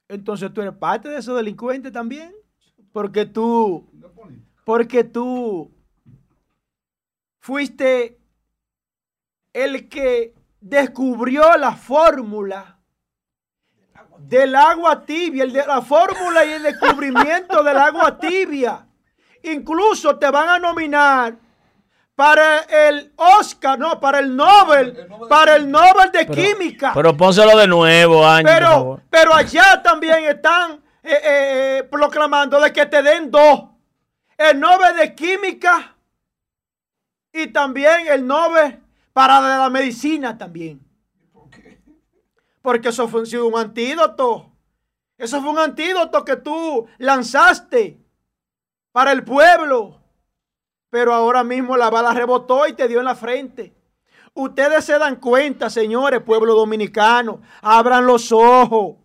entonces tú eres parte de esos delincuentes también. Porque tú, porque tú fuiste el que descubrió la fórmula del agua tibia, el de la fórmula y el descubrimiento del agua tibia. Incluso te van a nominar para el Oscar, no, para el Nobel, para el Nobel de Química. Pero pónselo de nuevo, Ángel. Pero, pero allá también están eh, eh, eh, proclamando de que te den dos. El Nobel de Química y también el Nobel para la medicina también. Porque eso fue un antídoto. Eso fue un antídoto que tú lanzaste para el pueblo pero ahora mismo la bala rebotó y te dio en la frente. Ustedes se dan cuenta, señores, pueblo dominicano, abran los ojos,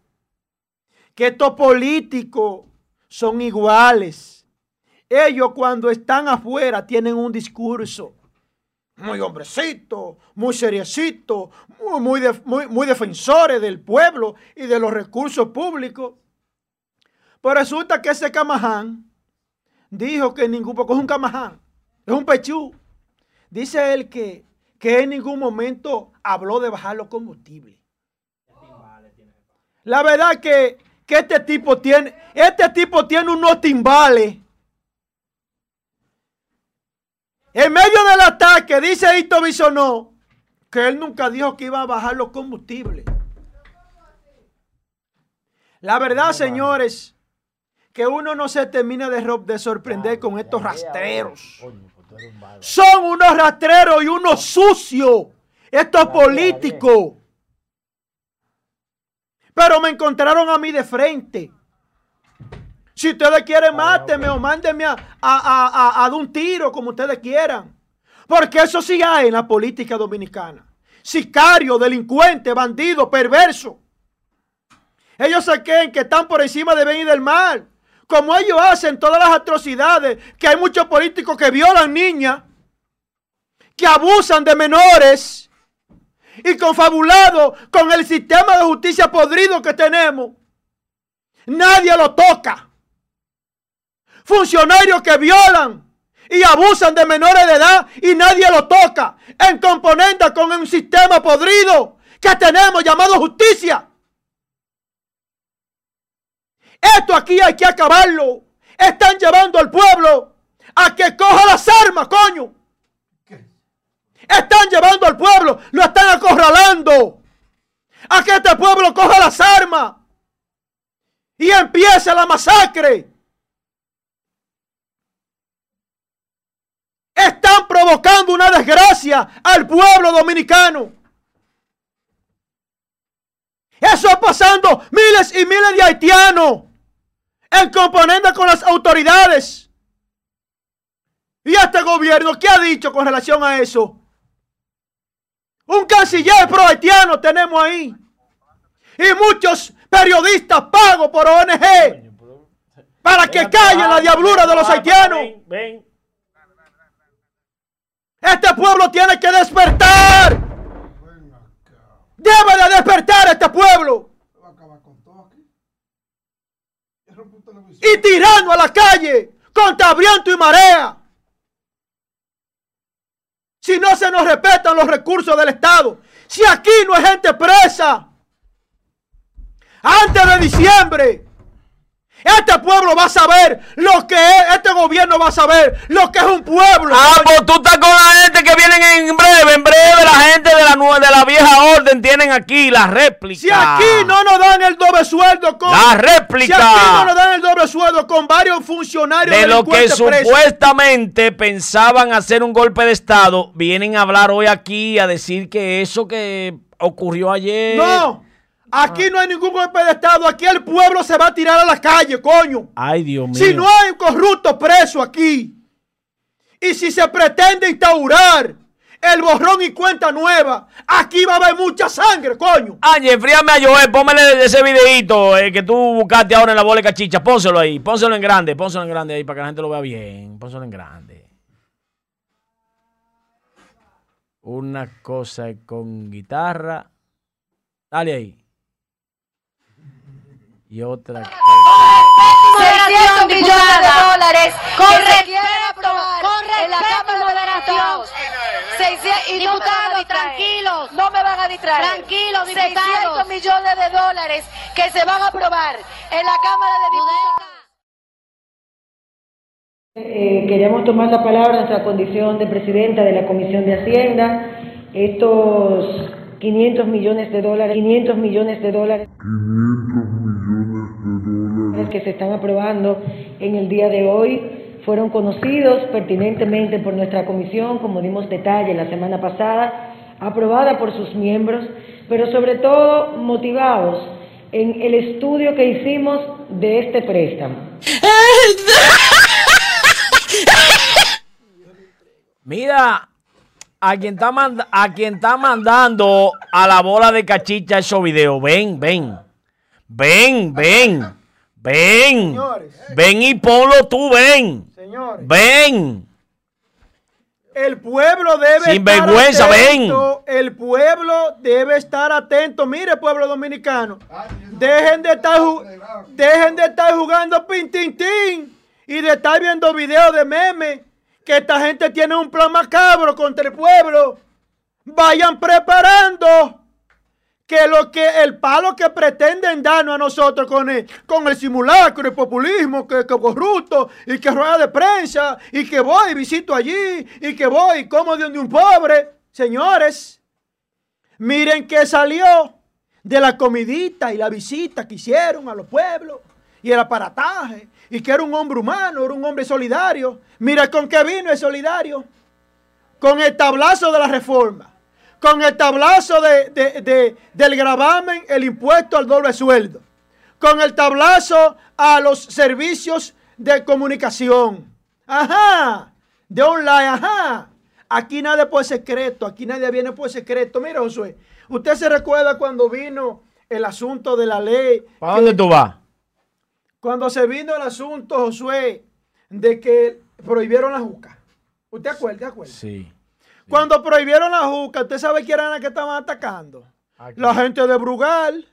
que estos políticos son iguales ellos cuando están afuera tienen un discurso muy hombrecito, muy seriecito, muy, muy, muy, defensores del pueblo y de los recursos públicos. Pues resulta que ese camaján dijo que ningún, porque es un camaján, es un pechú. Dice él que, que en ningún momento habló de bajar los combustibles. La verdad que, que este tipo tiene, este tipo tiene unos timbales En medio del ataque, dice Hito Bisonó que él nunca dijo que iba a bajar los combustibles. La verdad, señores, que uno no se termina de, sorprender con estos rastreros. Son unos rastreros y unos sucios. Estos políticos. Pero me encontraron a mí de frente. Si ustedes quieren, mátenme o mándenme a, a, a, un tiro, como ustedes quieran. Porque eso sí hay en la política dominicana. Sicario, delincuente, bandido, perverso. Ellos se creen que están por encima de bien y del mal. Como ellos hacen todas las atrocidades, que hay muchos políticos que violan niñas, que abusan de menores y confabulado con el sistema de justicia podrido que tenemos. Nadie lo toca funcionarios que violan y abusan de menores de edad y nadie lo toca en componente con un sistema podrido que tenemos llamado justicia. Esto aquí hay que acabarlo. Están llevando al pueblo a que coja las armas, coño. Están llevando al pueblo, lo están acorralando. A que este pueblo coja las armas y empiece la masacre. están provocando una desgracia al pueblo dominicano. Eso pasando miles y miles de haitianos en componente con las autoridades. ¿Y este gobierno qué ha dicho con relación a eso? Un canciller pro haitiano tenemos ahí. Y muchos periodistas pagos por ONG para que callen la diablura de los haitianos. Este pueblo tiene que despertar. Debe de despertar este pueblo. Y tirando a la calle contra viento y marea. Si no se nos respetan los recursos del Estado. Si aquí no hay gente presa. Antes de diciembre este pueblo va a saber lo que es, este gobierno va a saber lo que es un pueblo. Ah, pues tú estás con la gente que vienen en breve, en breve la gente de la de la vieja orden tienen aquí la réplica. Si aquí no nos dan el doble sueldo con la réplica. Si aquí no nos dan el doble sueldo con varios funcionarios de lo que supuestamente pensaban hacer un golpe de estado, vienen a hablar hoy aquí a decir que eso que ocurrió ayer. No. Aquí no hay ningún golpe de Estado. Aquí el pueblo se va a tirar a la calle, coño. Ay, Dios mío. Si no hay un corrupto preso aquí. Y si se pretende instaurar el borrón y cuenta nueva, aquí va a haber mucha sangre, coño. Ángel, fríame a Joel, póngale ese videito eh, que tú buscaste ahora en la bola de cachicha. Pónselo ahí, pónselo en grande, pónselo en grande ahí para que la gente lo vea bien. Pónselo en grande. Una cosa con guitarra. Dale ahí y otra cosa. 600 millones de dólares que se quiere aprobar en la Cámara de Diputados. y diputados, tranquilos, no me van a distraer. Tranquilos, diputados. 600 millones de dólares que se van a aprobar en la Cámara de Diputados. Eh, queremos tomar la palabra en nuestra condición de presidenta de la Comisión de Hacienda. Estos 500 millones de dólares, 500 millones de dólares. 500 millones dólares. Que se están aprobando en el día de hoy fueron conocidos pertinentemente por nuestra comisión, como dimos detalle la semana pasada, aprobada por sus miembros, pero sobre todo motivados en el estudio que hicimos de este préstamo. Mira, a quien está, a quien está mandando a la bola de cachicha esos videos. Ven, ven. Ven, ven. Ven. Señores. Ven y ponlo tú, ven. Señores. Ven. El pueblo debe Sin estar vergüenza, atento. El pueblo debe estar atento. Mire, pueblo dominicano. Dejen de estar, dejen de estar jugando pintintín y de estar viendo videos de memes. Que esta gente tiene un plan macabro contra el pueblo. Vayan preparando que lo que el palo que pretenden darnos a nosotros con el, con el simulacro, el populismo, que, que corrupto, y que rueda de prensa, y que voy y visito allí, y que voy y como de un pobre. Señores, miren que salió de la comidita y la visita que hicieron a los pueblos, y el aparataje, y que era un hombre humano, era un hombre solidario. Mira con qué vino el solidario. Con el tablazo de la reforma con el tablazo de, de- de- del gravamen, el impuesto al doble sueldo, con el tablazo a los servicios de comunicación, ajá, de online, ajá. Aquí nadie por secreto, aquí nadie viene por secreto. Mira, Josué, usted se recuerda cuando vino el asunto de la ley, ¿Para dónde tú vas? cuando se vino el asunto, Josué, de que prohibieron la juca. ¿Usted acuerda? ¿Te acuerda? Sí. Cuando prohibieron la juca, ¿usted sabe quién eran las que estaban atacando? La gente de Brugal,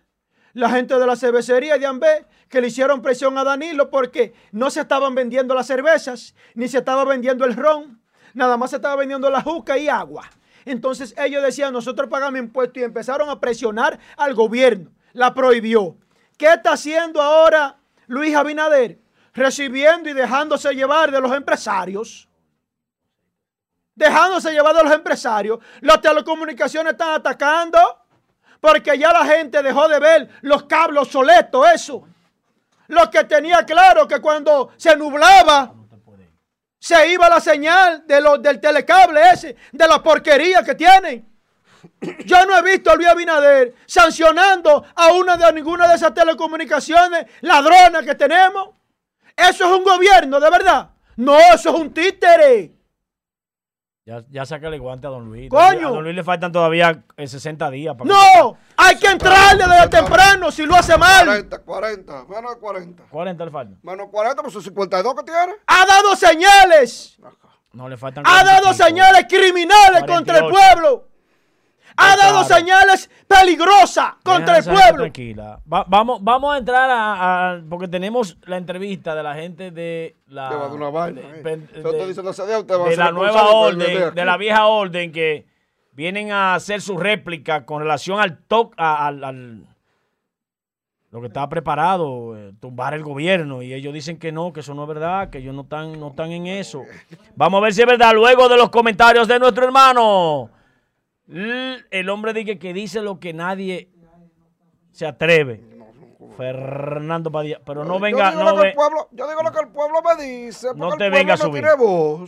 la gente de la cervecería de Ambé, que le hicieron presión a Danilo porque no se estaban vendiendo las cervezas, ni se estaba vendiendo el ron, nada más se estaba vendiendo la juca y agua. Entonces ellos decían, nosotros pagamos impuestos y empezaron a presionar al gobierno. La prohibió. ¿Qué está haciendo ahora Luis Abinader? Recibiendo y dejándose llevar de los empresarios dejándose llevar de los empresarios. Las telecomunicaciones están atacando porque ya la gente dejó de ver los cables obsoletos, eso. Lo que tenía claro que cuando se nublaba, se iba la señal de del telecable ese, de la porquería que tienen. Yo no he visto a Luis Abinader sancionando a una de ninguna de esas telecomunicaciones ladronas que tenemos. Eso es un gobierno, de verdad. No, eso es un títere. Ya, ya sácale guante a Don Luis. ¡Coño! A Don Luis le faltan todavía eh, 60 días. para No, hay que entrarle desde temprano si lo hace mal. 40, 40, menos de 40. 40 le faltan. Menos 40, pues son 52 que tiene. Ha dado señales, No le faltan. ha dado 45. señales criminales contra el 48. pueblo. Ha Claro. dado señales peligrosas contra el pueblo. Tranquila. Va- vamos, vamos a entrar a, a- Porque tenemos la entrevista de la gente de la. De- eh. la nueva orden, de la vieja orden que vienen a hacer su réplica con relación al a- al, al- lo que está preparado, eh, tumbar el gobierno. Y ellos dicen que no, que eso no es verdad, que ellos no están, no están en eso. Vamos a ver si es verdad luego de los comentarios de nuestro hermano. L- El hombre dice que dice lo que nadie se atreve. Fernando Padilla. Pero no Yo venga, digo no, lo que el pueblo, yo digo lo que el pueblo me dice. No te venga a no subir.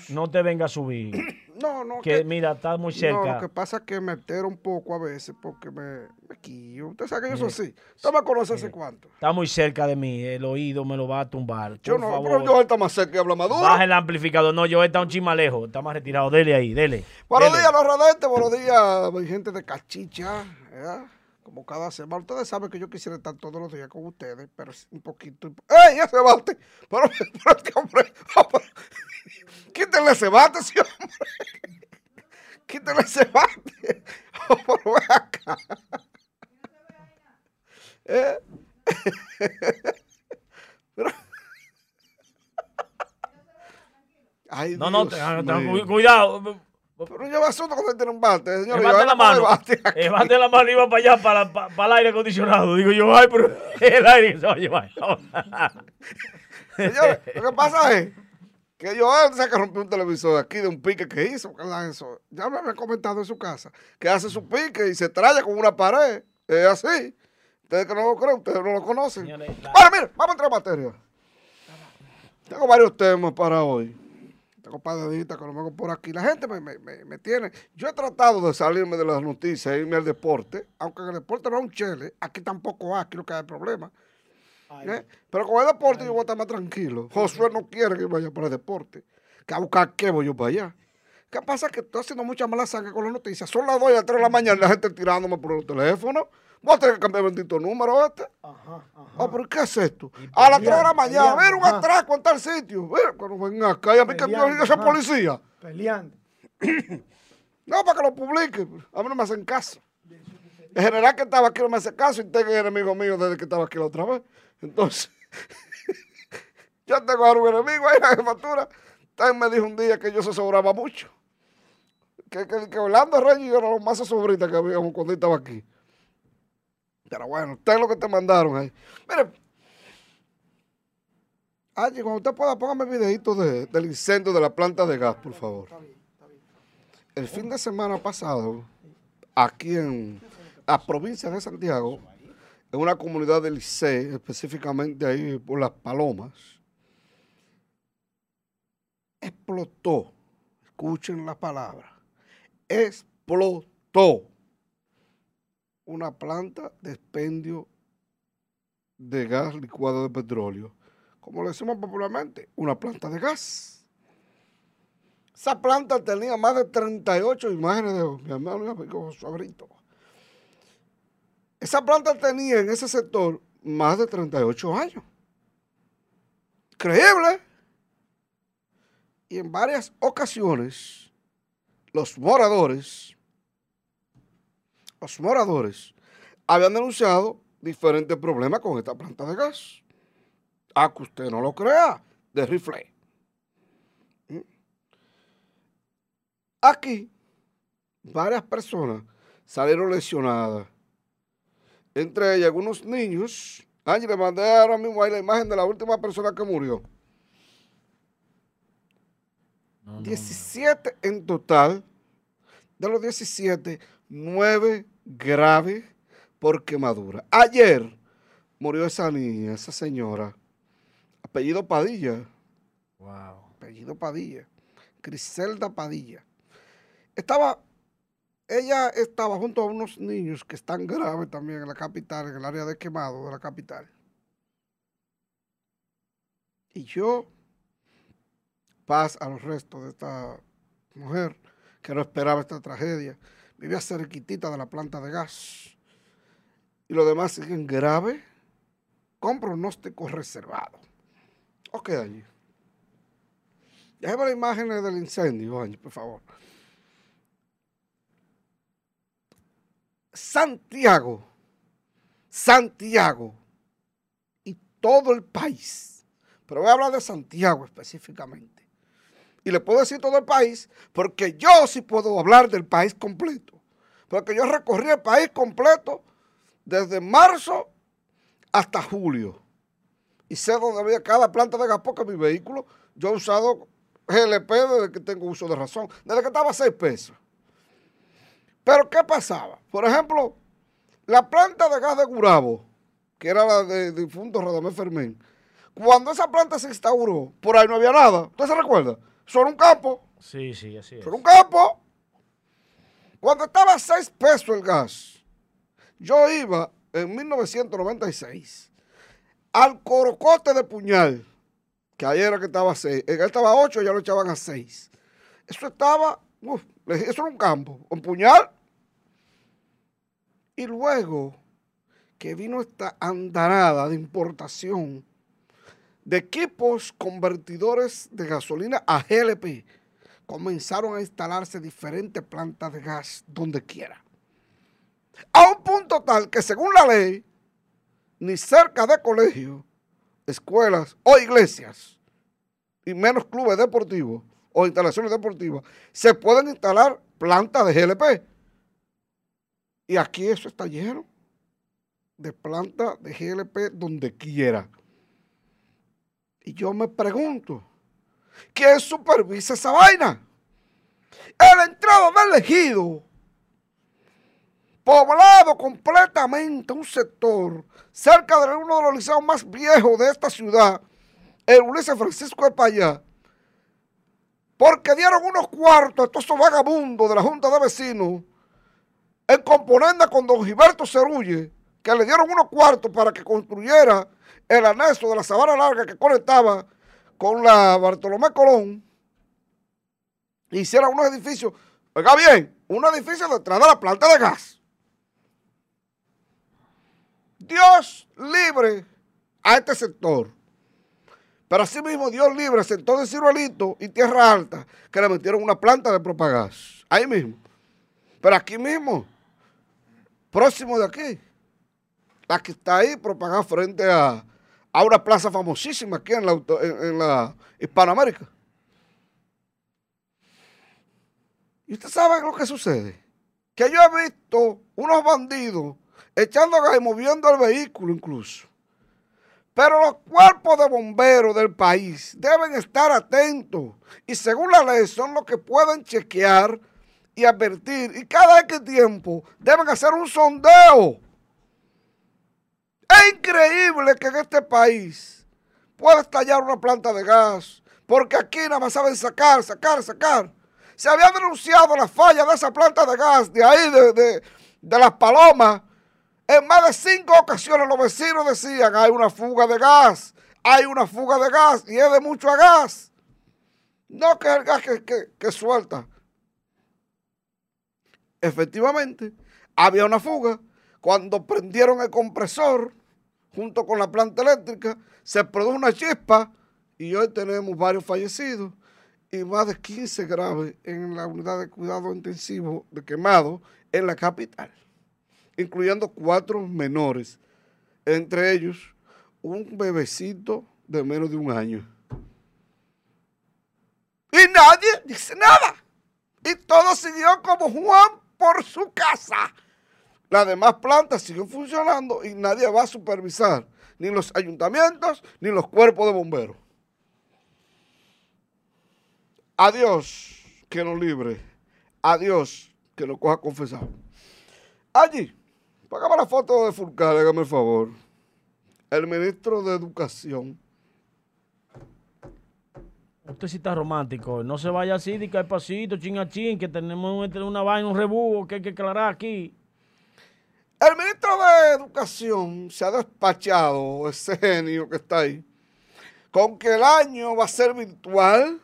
no te venga a subir. No, no. Que mira, está muy No, cerca. lo que pasa es que me entero un poco a veces porque me, me quillo. Usted sabe que yo soy así. Usted me conoce hace cuánto. Está muy cerca de mí, el oído me lo va a tumbar. Yo Por no, favor, pero yo está más cerca y habla más duro. baja el amplificador. No, yo está un chisma lejos, está más retirado. Dele ahí, dele. Buenos dele. días, los radentes, buenos días, mi gente de cachicha. Como cada semana. Ustedes saben que yo quisiera estar todos los días con ustedes, pero es un poquito. ¡Ey, ese bate! Pero, pero este hombre. Quítenle ese bate, sí, hombre. Quítenle ese bate. Oh, pero ven acá. Eh. Pero- Ay, No, no, Dios te- te- mío. cu- cuidado. Pero lleva asunto cuando tiene un bate, señor. Levante la mano. Levante la mano y va para allá, para, para, para el aire acondicionado. Digo yo, ay, pero el aire que se va a llevar. Señores, lo que pasa es que yo sé que rompió un televisor aquí de un pique que hizo. eso. Ya me había comentado en su casa que hace su pique y se traya con una pared. Es así. Ustedes que no lo creen, ustedes no lo conocen. Señores, la- Ahora, mire, vamos a entrar en materia. Tengo varios temas para hoy. Tengo padaditas que no me hago por aquí. La gente me, me- me- me tiene. Yo he tratado de salirme de las noticias e irme al deporte, aunque en el deporte no es un chele. Aquí tampoco hay, aquí lo que hay problema. ¿eh? Pero con el deporte yo voy a estar más tranquilo. Josué no quiere que yo vaya para el deporte. Que a buscar qué voy yo para allá. ¿Qué pasa? Que estoy haciendo mucha mala sangre con las noticias. Son las 2 y las 3 de la mañana la gente tirándome por el teléfono. Voy a tener que cambiar el bendito número este. Ajá, ajá. Ah, pero ¿qué es esto? A las 3 de la mañana, mira un atraco en tal sitio. Mira, cuando venga acá, y a mí que Peleando, yo ese ajá. policía. Peleando. No, para que lo publique. A mí no me hacen caso. El general que estaba aquí no me hace caso y tengo enemigo mío desde que estaba aquí la otra vez. Entonces, yo tengo ahora un enemigo ahí en la jefatura. También me dijo un día que yo se sobraba mucho. Que, que, que Orlando Reyes yo éramos los más sobritas que habíamos cuando estaba aquí. Pero bueno, usted es lo que te mandaron ahí. Mire, Angie, cuando usted pueda, póngame el videito de- del incendio de la planta de gas, por favor. El fin de semana pasado, aquí en la provincia de Santiago, en una comunidad del Licey, específicamente ahí por Las Palomas, explotó, escuchen la palabra, explotó una planta de expendio de gas licuado de petróleo, como le decimos popularmente, una planta de gas. Esa planta tenía más de 38 imágenes de mi hermano amigo Suabrito. Esa planta tenía en ese sector más de 38 años. Creíble. Y en varias ocasiones, los moradores, los moradores, habían denunciado diferentes problemas con esta planta de gas. A que usted no lo crea, de rifle. Aquí, varias personas salieron lesionadas. Entre ellas, algunos niños. Ángel, le mandé ahora mismo ahí la imagen de la última persona que murió. 17 en total. De los 17, 9 graves por quemadura. Ayer murió esa niña, esa señora. Apellido Padilla. Wow. Apellido Padilla. Griselda Padilla. Estaba, ella estaba junto a unos niños que están graves también en la capital, en el área de quemado de la capital. Y yo, paz a los restos de esta mujer que no esperaba esta tragedia, vivía cerquitita de la planta de gas. Y los demás siguen graves con pronóstico reservado. Ok, allí. Déjame las imágenes del incendio, por favor. Santiago, Santiago y todo el país, pero voy a hablar de Santiago específicamente. Y le puedo decir todo el país porque yo sí puedo hablar del país completo. Porque yo recorrí el país completo desde marzo hasta julio. Y sé dónde había cada planta de gas porque mi vehículo, yo he usado GLP desde que tengo uso de razón, desde que estaba a 6 pesos. Pero ¿qué pasaba? Por ejemplo, la planta de gas de Gurabo, que era la de difunto Radamés Fermín, cuando esa planta se instauró, por ahí no había nada. ¿Usted se recuerda? Era un campo. Sí, sí, así es. Era un campo. Cuando estaba a 6 pesos el gas, yo iba en 1996 al Corocote de Puñal, que ayer era que estaba a 6. Él estaba a 8, ya lo echaban a 6. Eso estaba, uf, eso era un campo, un puñal. Y luego que vino esta andanada de importación de equipos convertidores de gasolina a GLP, comenzaron a instalarse diferentes plantas de gas donde quiera. A un punto tal que según la ley, ni cerca de colegios, escuelas o iglesias, y menos clubes deportivos o instalaciones deportivas, se pueden instalar plantas de GLP. Y aquí eso está lleno de plantas de GLP donde quiera. Y yo me pregunto, ¿quién supervisa esa vaina? En la entrada del ejido, poblado completamente un sector cerca de uno de los liceos más viejos de esta ciudad, el Ulises Francisco de Payá, porque dieron unos cuartos a estos esos vagabundos de la Junta de Vecinos en componenda con don Gilberto Cerulle, que le dieron unos cuartos para que construyera el anexo de la Sabana Larga que conectaba con la Bartolomé Colón, hiciera unos edificios, oiga bien, un edificio detrás de la planta de gas. Dios libre a este sector. Pero asimismo Dios libre al sector de Ciruelito y Tierra Alta, que le metieron una planta de propagás. Ahí mismo. Pero aquí mismo, próximo de aquí, la que está ahí propagada frente a, a una plaza famosísima aquí en la, en la Hispanoamérica. ¿Y usted sabe lo que sucede? Que yo he visto unos bandidos echando gas y moviendo el vehículo incluso. Pero los cuerpos de bomberos del país deben estar atentos y según la ley son los que pueden chequear y advertir y cada X tiempo deben hacer un sondeo. Es increíble que en este país pueda estallar una planta de gas porque aquí nada más saben sacar, sacar, sacar. Se había denunciado la falla de esa planta de gas de ahí, de, de- las palomas. En más de cinco ocasiones los vecinos decían, hay una fuga de gas, hay una fuga de gas y es de mucho gas. No que el gas que, que- que suelta. Efectivamente, había una fuga. Cuando prendieron el compresor junto con la planta eléctrica, se produjo una chispa y hoy tenemos varios fallecidos y más de 15 graves en la unidad de cuidado intensivo de quemado en la capital incluyendo cuatro menores, entre ellos un bebecito de menos de un año. Y nadie dice nada. Y todo siguió como Juan por su casa. Las demás plantas siguen funcionando y nadie va a supervisar, ni los ayuntamientos, ni los cuerpos de bomberos. Adiós, que nos libre. Adiós, que nos coja confesado. Allí, págame la foto de Fulcar, hágame el favor. El ministro de Educación. Usted sí está romántico. No se vaya así, de que hay pasito, chin a chin, que tenemos un- una vaina, un rebujo que hay que aclarar aquí. El ministro de Educación se ha despachado, ese genio que está ahí, con que el año va a ser virtual,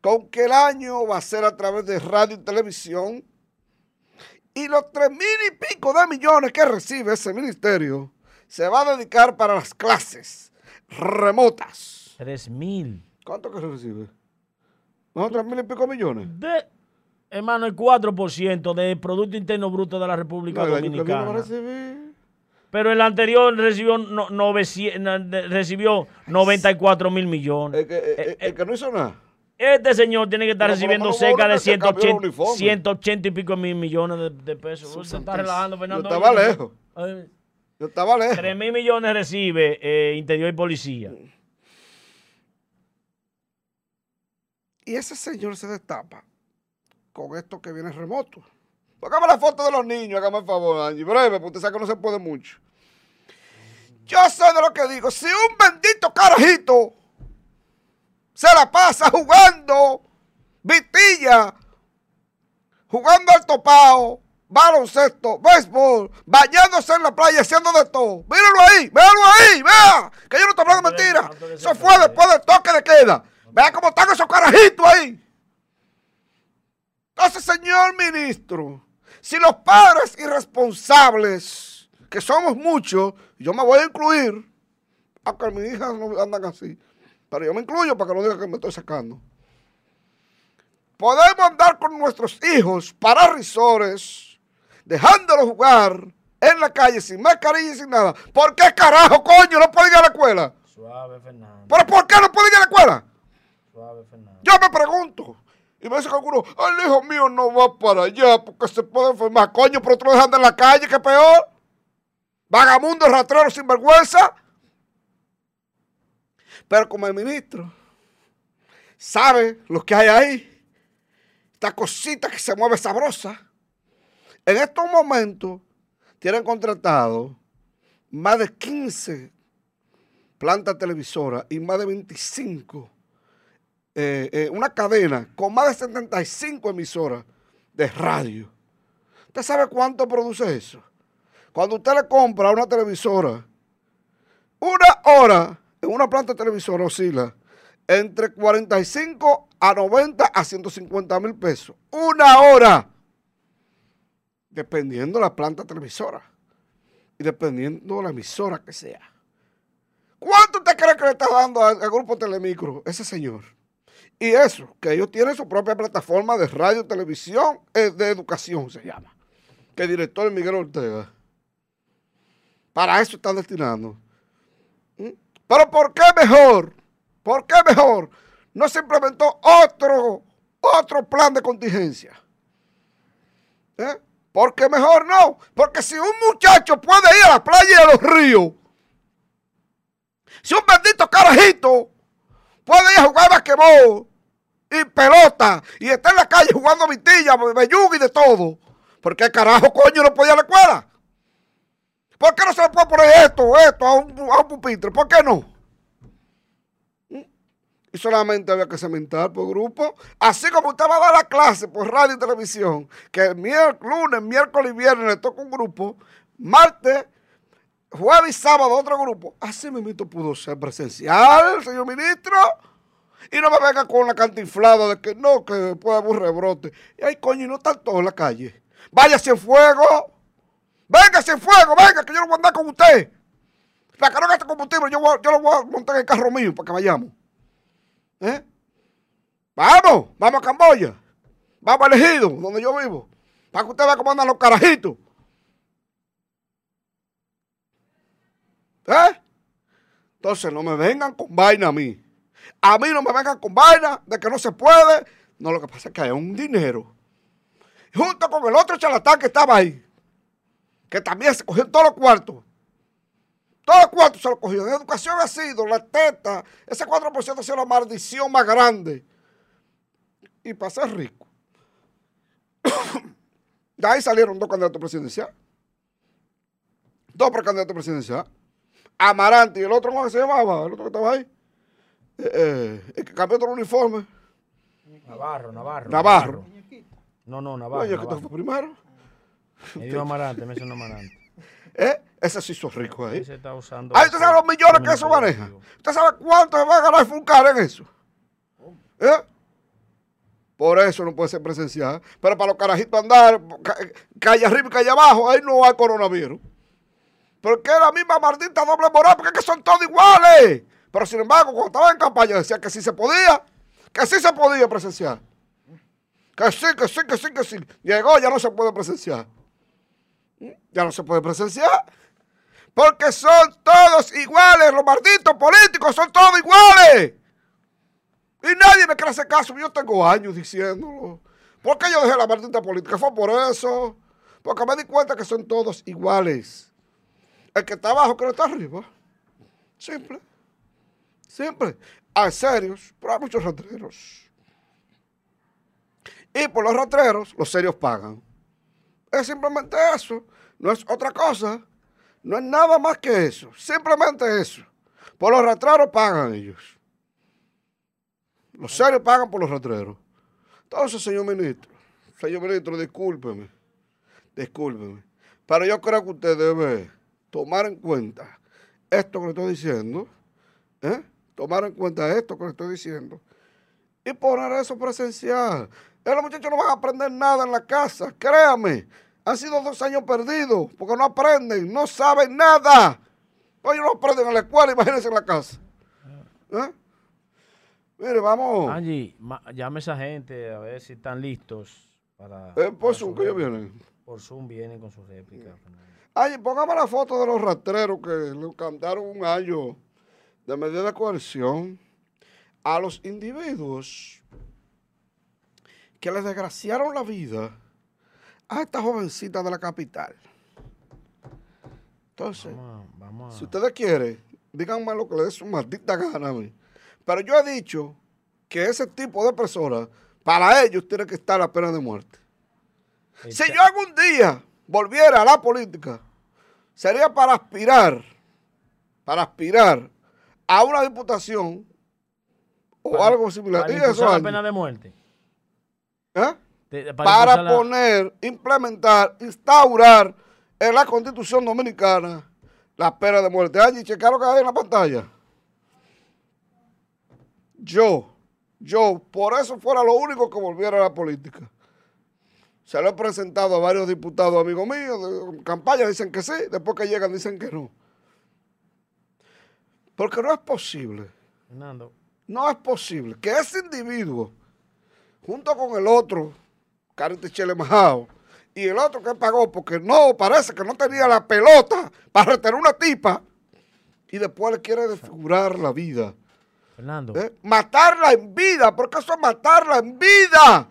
con que el año va a ser a través de radio y televisión, y los tres mil y pico de millones que recibe ese ministerio se va a dedicar para las clases remotas. Tres mil. ¿Cuánto que se recibe? ¿No? ¿Tres mil y pico millones? De, hermano, el 4% del Producto Interno Bruto de la República No, Dominicana. Pero el anterior recibió, no, 900 na- de- recibió 94 mil millones. El que, el- el que no hizo nada. Este señor tiene que estar Pero recibiendo cerca de que se cambió el 180, uniforme. 180 y pico mil millones de, de pesos. Usted está relajando, Yo Fernando. estaba Oye, lejos. ay, Yo estaba lejos. 3 mil millones recibe eh, Interior y Policía. Y ese señor se destapa con esto que viene remoto. Póngame la foto de los niños, hágame el favor, Angie. Breve, porque usted sabe que no se puede mucho. Yo sé de lo que digo. Si un bendito carajito se la pasa jugando vitilla, jugando al topao, baloncesto, béisbol, bañándose en la playa, haciendo de todo. Míralo ahí, véalo ahí, vea, que yo no estoy hablando mentira. Eso se fue puede. después del toque de queda. Vea cómo están esos carajitos ahí. Entonces, señor ministro, si los padres irresponsables, que somos muchos, yo me voy a incluir, aunque mis hijas no andan así, pero yo me incluyo para que no digan que me estoy sacando. Podemos andar con nuestros hijos para risores, dejándolos jugar en la calle sin mascarilla y sin nada. ¿Por qué carajo, coño, no pueden ir a la escuela? Suave, Fernando. ¿Pero por qué no pueden ir a la escuela? Suave, Fernando. Yo me pregunto. Y me dice que alguno, el hijo mío no va para allá porque se puede enfermar. Coño, pero tú lo dejan en la calle, que peor. Vagamundo, rastrero, sinvergüenza. Pero como el ministro sabe lo que hay ahí, esta cosita que se mueve sabrosa, en estos momentos tienen contratado más de 15 plantas televisoras y más de 25 eh, eh, una cadena con más de 75 emisoras de radio. ¿Usted sabe cuánto produce eso? Cuando usted le compra una televisora, una hora en una planta televisora oscila entre 45 a 90 a 150 mil pesos. Una hora. Dependiendo de la planta televisora. y dependiendo de la emisora que sea. ¿Cuánto usted cree que le está dando al, grupo Telemicro ese señor? Y eso, que ellos tienen su propia plataforma de radio, televisión, eh, de educación se llama, que el director Miguel Ortega. Para eso están destinando. ¿Mm? Pero ¿por qué mejor? ¿Por qué mejor? No se implementó otro, otro plan de contingencia. ¿Eh? Porque mejor no. Porque si un muchacho puede ir a la playa y a los ríos, si un bendito carajito puede ir a jugar basquetbol y pelota y está en la calle jugando vitilla, beyuga y de todo, ¿por qué carajo coño no podía ir a la escuela? ¿Por qué no se le puede poner esto, esto a un, a un pupitre? ¿Por qué no? Y solamente había que cementar por grupo. Así como usted va a dar la clase por radio y televisión, que el miércoles, lunes, miércoles y viernes le toca un grupo, martes, jueves y sábado otro grupo. Así mismo pudo ser presencial, señor ministro. Y no me venga con la cantinflada de que no, que puede haber un rebrote. Y ay, coño, y no están todos en la calle. Váyase en fuego. Véngase en fuego, venga, que yo lo voy a andar con usted. Para que no gaste combustible, yo, yo lo voy a montar en el carro mío para que vayamos. ¿Eh? Vamos, vamos a Camboya. Vamos a Elegido, donde yo vivo. Para que usted vea cómo andan los carajitos. ¿Eh? Entonces no me vengan con vaina a mí. A mí no me vengan con vaina de que no se puede. No, lo que pasa es que hay un dinero. Junto con el otro charlatán que estaba ahí. Que también se cogió todos los cuartos. Todo cuarto se lo cogió. En educación ha sido la teta. Ese 4% ha sido la maldición más grande. Y para ser rico. de ahí salieron dos candidatos presidenciales. Dos precandidatos presidenciales. Amarante y el otro, ¿cómo se llamaba? El otro que estaba ahí. Eh, eh, el que cambió todo el uniforme. Navarro, Navarro. Navarro. No, no, Navarro. Oye, que fue primero. Me dio Amarante, me hizo Amarante. ¿Eh? Ese se hizo rico ahí. Usando. Ahí usted sabe los millones que eso maneja. ¿Usted sabe cuánto se va a ganar Fulcar en eso? ¿Eh? Por eso no puede ser presencial. Pero para los carajitos andar calle arriba y calle abajo, ahí no hay coronavirus. Porque es la misma maldita doble moral, porque es son todos iguales. Pero sin embargo, cuando estaba en campaña decía que sí se podía, que sí se podía presenciar. Que sí, que sí, que sí, que sí. Llegó, ya no se puede presenciar. Ya no se puede presenciar. Porque son todos iguales. Los malditos políticos son todos iguales. Y nadie me quiere hacer caso. Yo tengo años diciéndolo. ¿Por qué yo dejé la maldita política? Fue por eso. Porque me di cuenta que son todos iguales. El que está abajo que no está arriba. Simple. Simple. Hay serios, pero hay muchos ratreros. Y por los ratreros, los serios pagan. Es simplemente eso. No es otra cosa. No es nada más que eso. Simplemente eso. Por los ratreros pagan ellos. Los serios pagan por los ratreros. Entonces, señor ministro, señor ministro, discúlpeme. Discúlpeme. Pero yo creo que usted debe tomar en cuenta esto que le estoy diciendo. ¿eh? Tomar en cuenta esto que le estoy diciendo. Y poner eso presencial. Los muchachos no van a aprender nada en la casa, créame. Han sido dos años perdidos porque no aprenden, no saben nada. Ellos no aprenden en la escuela, imagínense en la casa. ¿Eh? Mire, vamos. Angie, llame a esa gente a ver si están listos para. Eh, por Zoom, que ellos vienen. Por Zoom vienen con su réplica. Angie, póngame la foto de los rastreros que le cantaron un año de medida de coerción a los individuos que les desgraciaron la vida a esta jovencita de la capital. Entonces, si ustedes quieren, díganme lo que les dé su maldita gana a mí. Pero yo he dicho que ese tipo de personas, para ellos tiene que estar la pena de muerte. Si yo algún día volviera a la política, sería para aspirar, para aspirar a una diputación o algo similar. Para eso la pena de muerte. ¿Eh? para, poner, implementar, instaurar en la constitución dominicana la pena de muerte. Allí, checar lo que hay en la pantalla. Yo, yo, por eso fuera lo único que volviera a la política. Se lo he presentado a varios diputados amigos míos, de campaña dicen que sí, después que llegan dicen que no. Porque no es posible, Fernando. no es posible que ese individuo, junto con el otro, Carita Chele Majao, y el otro que pagó porque no, parece que no tenía la pelota para retener una tipa, y después le quiere desfigurar la vida. Fernando. ¿eh? Matarla en vida, porque eso es matarla en vida.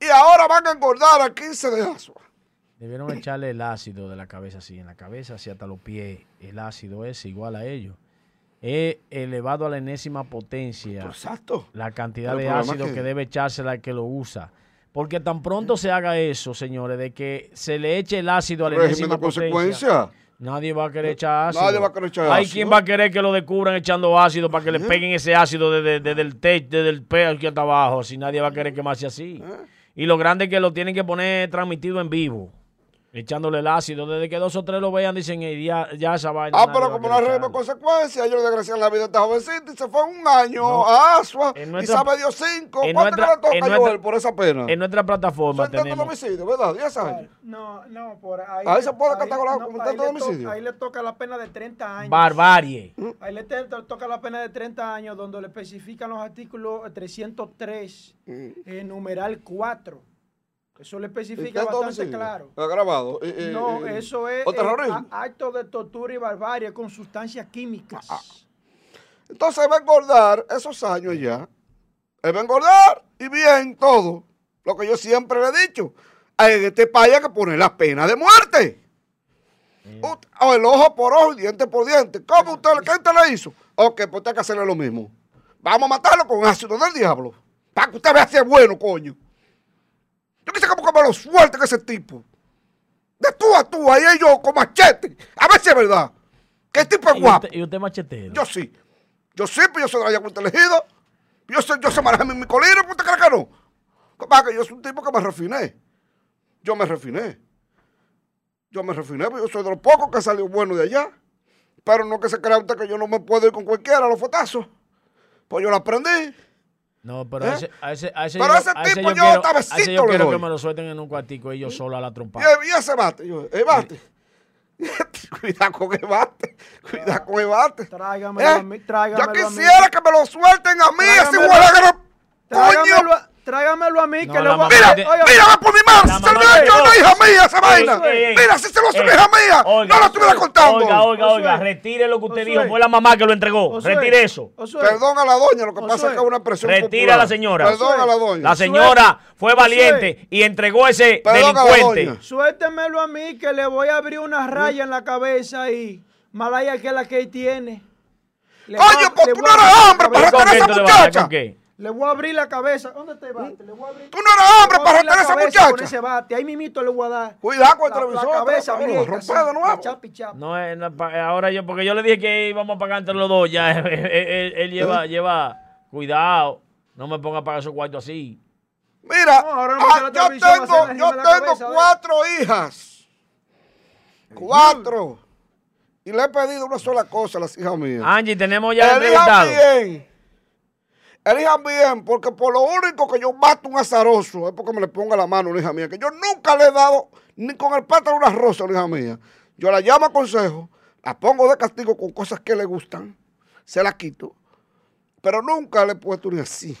Y ahora van a engordar a 15 de asua. Debieron echarle el ácido de la cabeza así, en la cabeza, así hasta los pies. El ácido es igual a ellos. Es elevado a la enésima potencia Exacto. la cantidad Pero de ácido que... que- debe echársela al que lo usa. Porque tan pronto se haga eso, señores, de que se le eche el ácido a la enésima de potencia, consecuencia. nadie va a querer echar ácido. Nadie va a querer echar Hay ácido. quien va a querer que lo descubran echando ácido para que le peguen ese ácido desde, desde el techo, desde el pelo aquí hasta abajo. Si nadie va a querer quemarse así. ¿Eh? Y lo grande que lo tienen que poner transmitido en vivo. Echándole el ácido. Desde que dos o tres lo vean, dicen, "Eh, ya, ya esa vaina. Ah, pero como no hay régimen de echarlo". consecuencia, ellos le desgracian la vida a esta jovencita y se fue un año No. a Asua En y nuestra- sabe Dios cinco. en ¿Cuánto nuestra- que le toca nuestra- Joel por esa pena? En nuestra plataforma Eso es intento de tenemos... homicidio, ¿verdad? 10 años. No, no, por ahí. Ahí se puede catalogar como intento de to- homicidio. Ahí le toca la pena de 30 años. Barbarie. Ahí le toca la pena de 30 años donde le especifican los artículos 303, eh, numeral 4. Eso le especifica bastante claro. Está grabado. Eh, eh, No, eh, eso es ¿O eh, terrorismo? a- acto de tortura y barbarie con sustancias químicas. Ah, Entonces va a engordar esos años ya. Él va a engordar y bien todo. Lo que yo siempre le he dicho. En este país hay que poner la pena de muerte. Ut- O el ojo por ojo y diente por diente. ¿Cómo usted, qué usted le hizo? Ok, pues usted hay que hacerle lo mismo. Vamos a matarlo con ácido del diablo. Para que usted vea si es bueno, coño. Yo quise como que me lo suelten ese tipo. De tú a tú, ahí yo con machete. A ver si es verdad. Que el tipo es ¿Y guapo. usted, y usted machetero. Yo sí. Yo sí, pero yo soy de la Yacuita elegido. Yo sé, yo sé manejar mi colino, ¿usted cree que no? Lo que que yo soy un tipo que me refiné. Yo me refiné. Yo me refiné, porque yo soy de los pocos que salió bueno de allá. Pero no que se crea usted que yo no me puedo ir con cualquiera a los fotazos. Pues yo lo aprendí. No, pero ¿Eh? a ese, a ese, a ese Pero yo, ese a ese tipo yo quiero, a ese yo quiero que me lo suelten en un cuartico ellos solo a la Y, trompada. y ese bate, yo, el bate. Cuidado con el bate. Cuidado con el bate. Tráigamelo ¿Eh? a mí, tráigamelo Yo a mí. quisiera que me lo suelten a mí, ese Tráigamelo. huele ¡Coño! Tráigamelo a mí, No, que le voy a... Mira, de- Oiga, mira, va por mi mano. Se lo hubiera hecho a una hija mía esa vaina. Mira, si se lo hace una hija mía, no lo estuviera contando. Oiga, oiga, oiga, retire lo que usted dijo. Fue la mamá que lo entregó. Retire eso. Perdón a la doña, lo que pasa es que es una expresión Retira a la señora. Perdón a la doña. La señora fue valiente y entregó ese delincuente. Suéltemelo a mí, que le voy a abrir una raya en la cabeza ahí. Malaya que es la que él tiene. Le voy a- Coño, pues tú no eres hombre para ¿Con retener a qué esa muchacha. Le voy a abrir la cabeza. ¿Dónde está el bate? Le voy a abrir. Tú no eres hombre para retener a esa cabeza Con muchacha. ese bate. Ahí mimito le voy a dar. Cuidado con el La- televisor. La cabeza te abierta, rompe de nuevo. de chap y chap. No, eh, no, pa- ahora yo, porque yo le dije que íbamos a pagar entre los dos, ya él, él- él lleva, lleva, cuidado, no me ponga a pagar esos cuartos así. Mira, No, ahora no ah, yo tengo, yo tengo cuatro hijas. Cuatro. Y le he pedido una sola cosa a las hijas mías. Angie, tenemos ya el Elijan bien. Porque por lo único que yo mato un azaroso es porque me le ponga la mano hija mía, que yo nunca le he dado ni con el pátano una rosa hija mía. Yo la llamo a consejo, la pongo de castigo con cosas que le gustan, se la quito, pero nunca le he puesto ni así.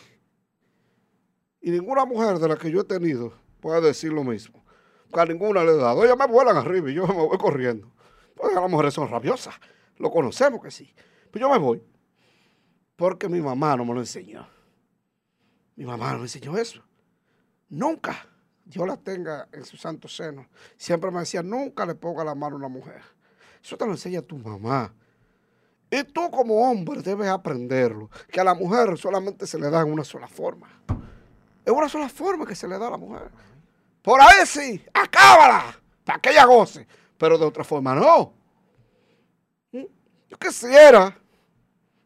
Y ninguna mujer de la que yo he tenido puede decir lo mismo. Que a ninguna le he dado. Ellas me vuelan arriba y yo me voy corriendo. Porque las mujeres son rabiosas. Lo conocemos que sí. Pero yo me voy. Porque mi mamá no me lo enseñó. Mi mamá no me enseñó eso. Nunca. Dios la tenga en su santo seno. Siempre me decía, nunca le ponga la mano a una mujer. Eso te lo enseña tu mamá. Y tú como hombre debes aprenderlo. Que a la mujer solamente se le da en una sola forma. Es una sola forma que se le da a la mujer. Por ahí sí, acábala, para que ella goce. Pero de otra forma no. Yo quisiera,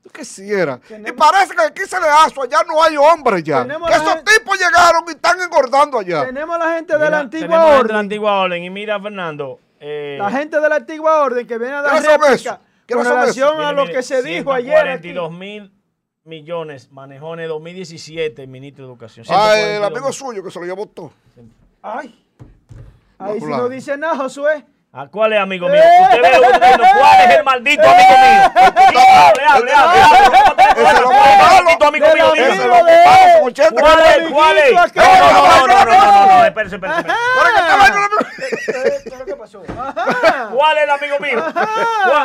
yo quisiera. Y Tenemos- parece que aquí se le hace, allá no hay hombres ya. Que esos gente- tipos llegaron y están engordando allá. Tenemos a la gente de Mira, la antigua tenemos gente de la orden. antigua orden. Y mira, Fernando. eh, La gente de la antigua orden que viene a dar ¿Quiénes son réplica con ¿Quiénes son relación a lo mire, que se dijo ayer aquí. 142 mil millones manejó en el 2017 el ministro de Educación. Ah, el 142 amigo suyo que se lo llevó todo. Ay, Ahí sí no dice nada, Josué. ¿A cuál es, amigo mío? Usted ve lo que diciendo. ¿Cuál es el maldito amigo mío? Hable, hable, hable. Ese es lo ¿Cuál es el malo. maldito amigo mío? Del Dígame. Ese es lo que pasa, muchacho. ¿Cuál es? ¿Cuál es? No, no, no, no, no, espérese, espérese. ¿Cuál es el amigo mío?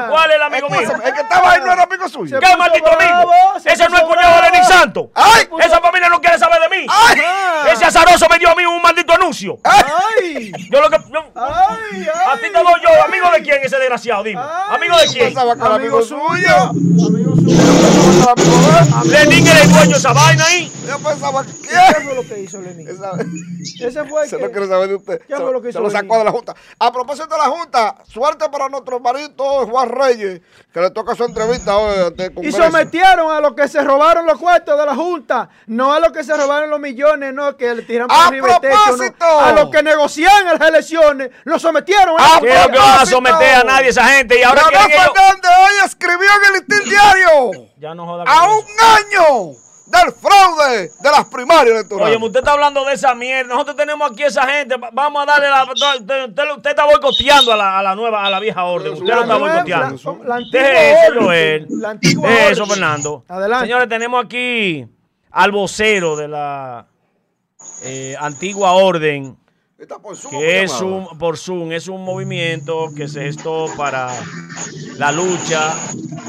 ¿Cuál, es el amigo mío? El que estaba ahí no era amigo suyo. ¿Qué maldito amigo? Ese no es cuñado de. Lenin Santo. ¡Ay! Esa familia no quiere saber de mí. Ese azaroso me dio a mí un maldito anuncio. Ay. Yo lo que. yo- Ay, a ti te doy yo, amigo de quién ese desgraciado, dime. Ay. ¿Amigo de quién? Que era amigo Amigo suyo. suyo. Amigo suyo. Que era el dueño de esa vaina ahí. Yo pensaba que. ¿Qué fue lo que hizo Lenín? Esa- Ese fue el Se que... no quiere saber de usted. ¿Qué se, fue lo que se hizo lo Lenín? sacó de la Junta. A propósito de la Junta, suerte para nuestro hermanito Juan Reyes, que le toca su entrevista hoy ante el Y sometieron a los que se robaron los cuartos de la Junta, no a los que se robaron los millones, no, que le tiran por ¡A arriba el techo, no. A los que negocian en las elecciones, los sometieron. ¡A a ¿Qué es lo que van a someter a nadie esa gente? Y ahora Leonel ellos. Fernández hoy escribió en el Listín Diario Ya no joda a un año del fraude de las primarias electorales. Oye, usted está hablando de esa mierda. Nosotros tenemos aquí esa gente. Va- Vamos a darle la. Usted, usted- usted está boicoteando a la, a la nueva, a la vieja orden. Usted lo está boicoteando. La, Deje eso. Joel. Deje eso. Fernando. Adelante. Señores, tenemos aquí al vocero de la eh, antigua orden. Está por Zoom, que es ¿cómo se un, por Zoom, es un movimiento que se gestó para la lucha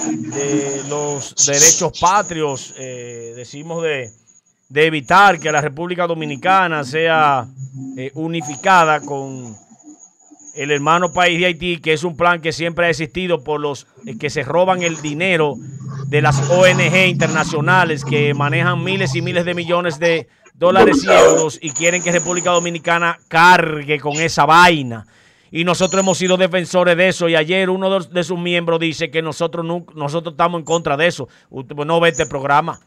de los derechos patrios, eh, decimos de, de evitar que la República Dominicana sea eh, unificada con el hermano país de Haití, que es un plan que siempre ha existido por los eh, que se roban el dinero de las ONG internacionales que manejan miles y miles de millones de dólares y euros y quieren que República Dominicana cargue con esa vaina. Y nosotros hemos sido defensores de eso. Y ayer uno de, sus miembros dice que nosotros, nu- nosotros estamos en contra de eso. Usted pues, no ve este programa.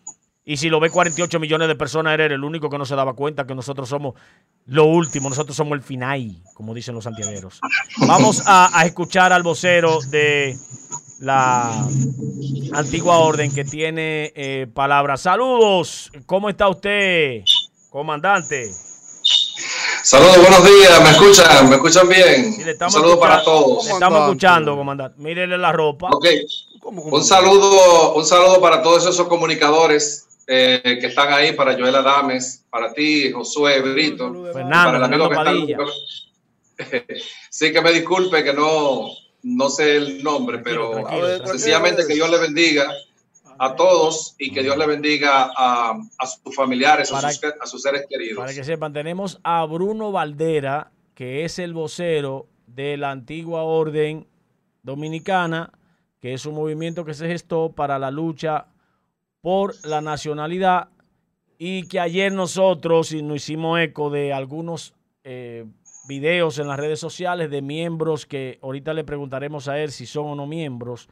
Y si lo ve 48 millones de personas, eres el único que no se daba cuenta que nosotros somos lo último, nosotros somos el final, como dicen los santiagueros. Vamos a, a escuchar al vocero de la antigua orden que tiene eh, palabras. Saludos, ¿cómo está usted, comandante? Saludos, buenos días, ¿me escuchan? ¿Me escuchan bien? Sí, le Un estamos saludo para todos. Le estamos escuchando, comandante. Mírele la ropa. Ok, ¿Cómo, cómo? un saludo, un saludo para todos esos comunicadores eh, que están ahí, para Joel Adames, para ti, Josué, Brito, Fernando, para el amigo Fernando que está... Padilla. sí, que me disculpe que no, no sé el nombre, Tranquilo, pero tranquilo, tranquilo. sencillamente que Dios le bendiga a todos y que Dios le bendiga a, a sus familiares, a sus, a sus seres queridos. Para que sepan, tenemos a Bruno Valdera, que es el vocero de la antigua orden dominicana, que es un movimiento que se gestó para la lucha por la nacionalidad y que ayer nosotros y nos hicimos eco de algunos eh, videos en las redes sociales de miembros que ahorita le preguntaremos a él si son o no miembros,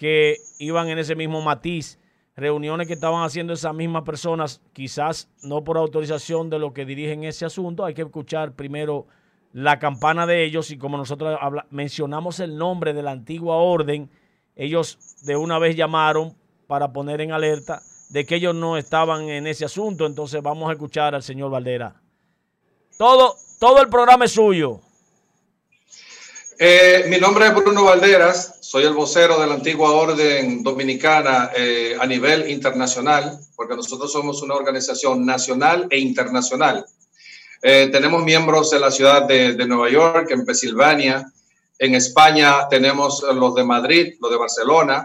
que iban en ese mismo matiz, reuniones que estaban haciendo esas mismas personas, quizás no por autorización de lo que dirigen ese asunto, hay que escuchar primero la campana de ellos y como nosotros mencionamos el nombre de la antigua orden, ellos de una vez llamaron para poner en alerta de que ellos no estaban en ese asunto, entonces vamos a escuchar al señor Valdera. Todo, todo el programa es suyo. Eh, mi nombre es Bruno Valderas, soy el vocero de la antigua orden dominicana eh, a nivel internacional, porque nosotros somos una organización nacional e internacional. Eh, tenemos miembros en la ciudad de, de Nueva York, en Pensilvania, en España tenemos los de Madrid, los de Barcelona,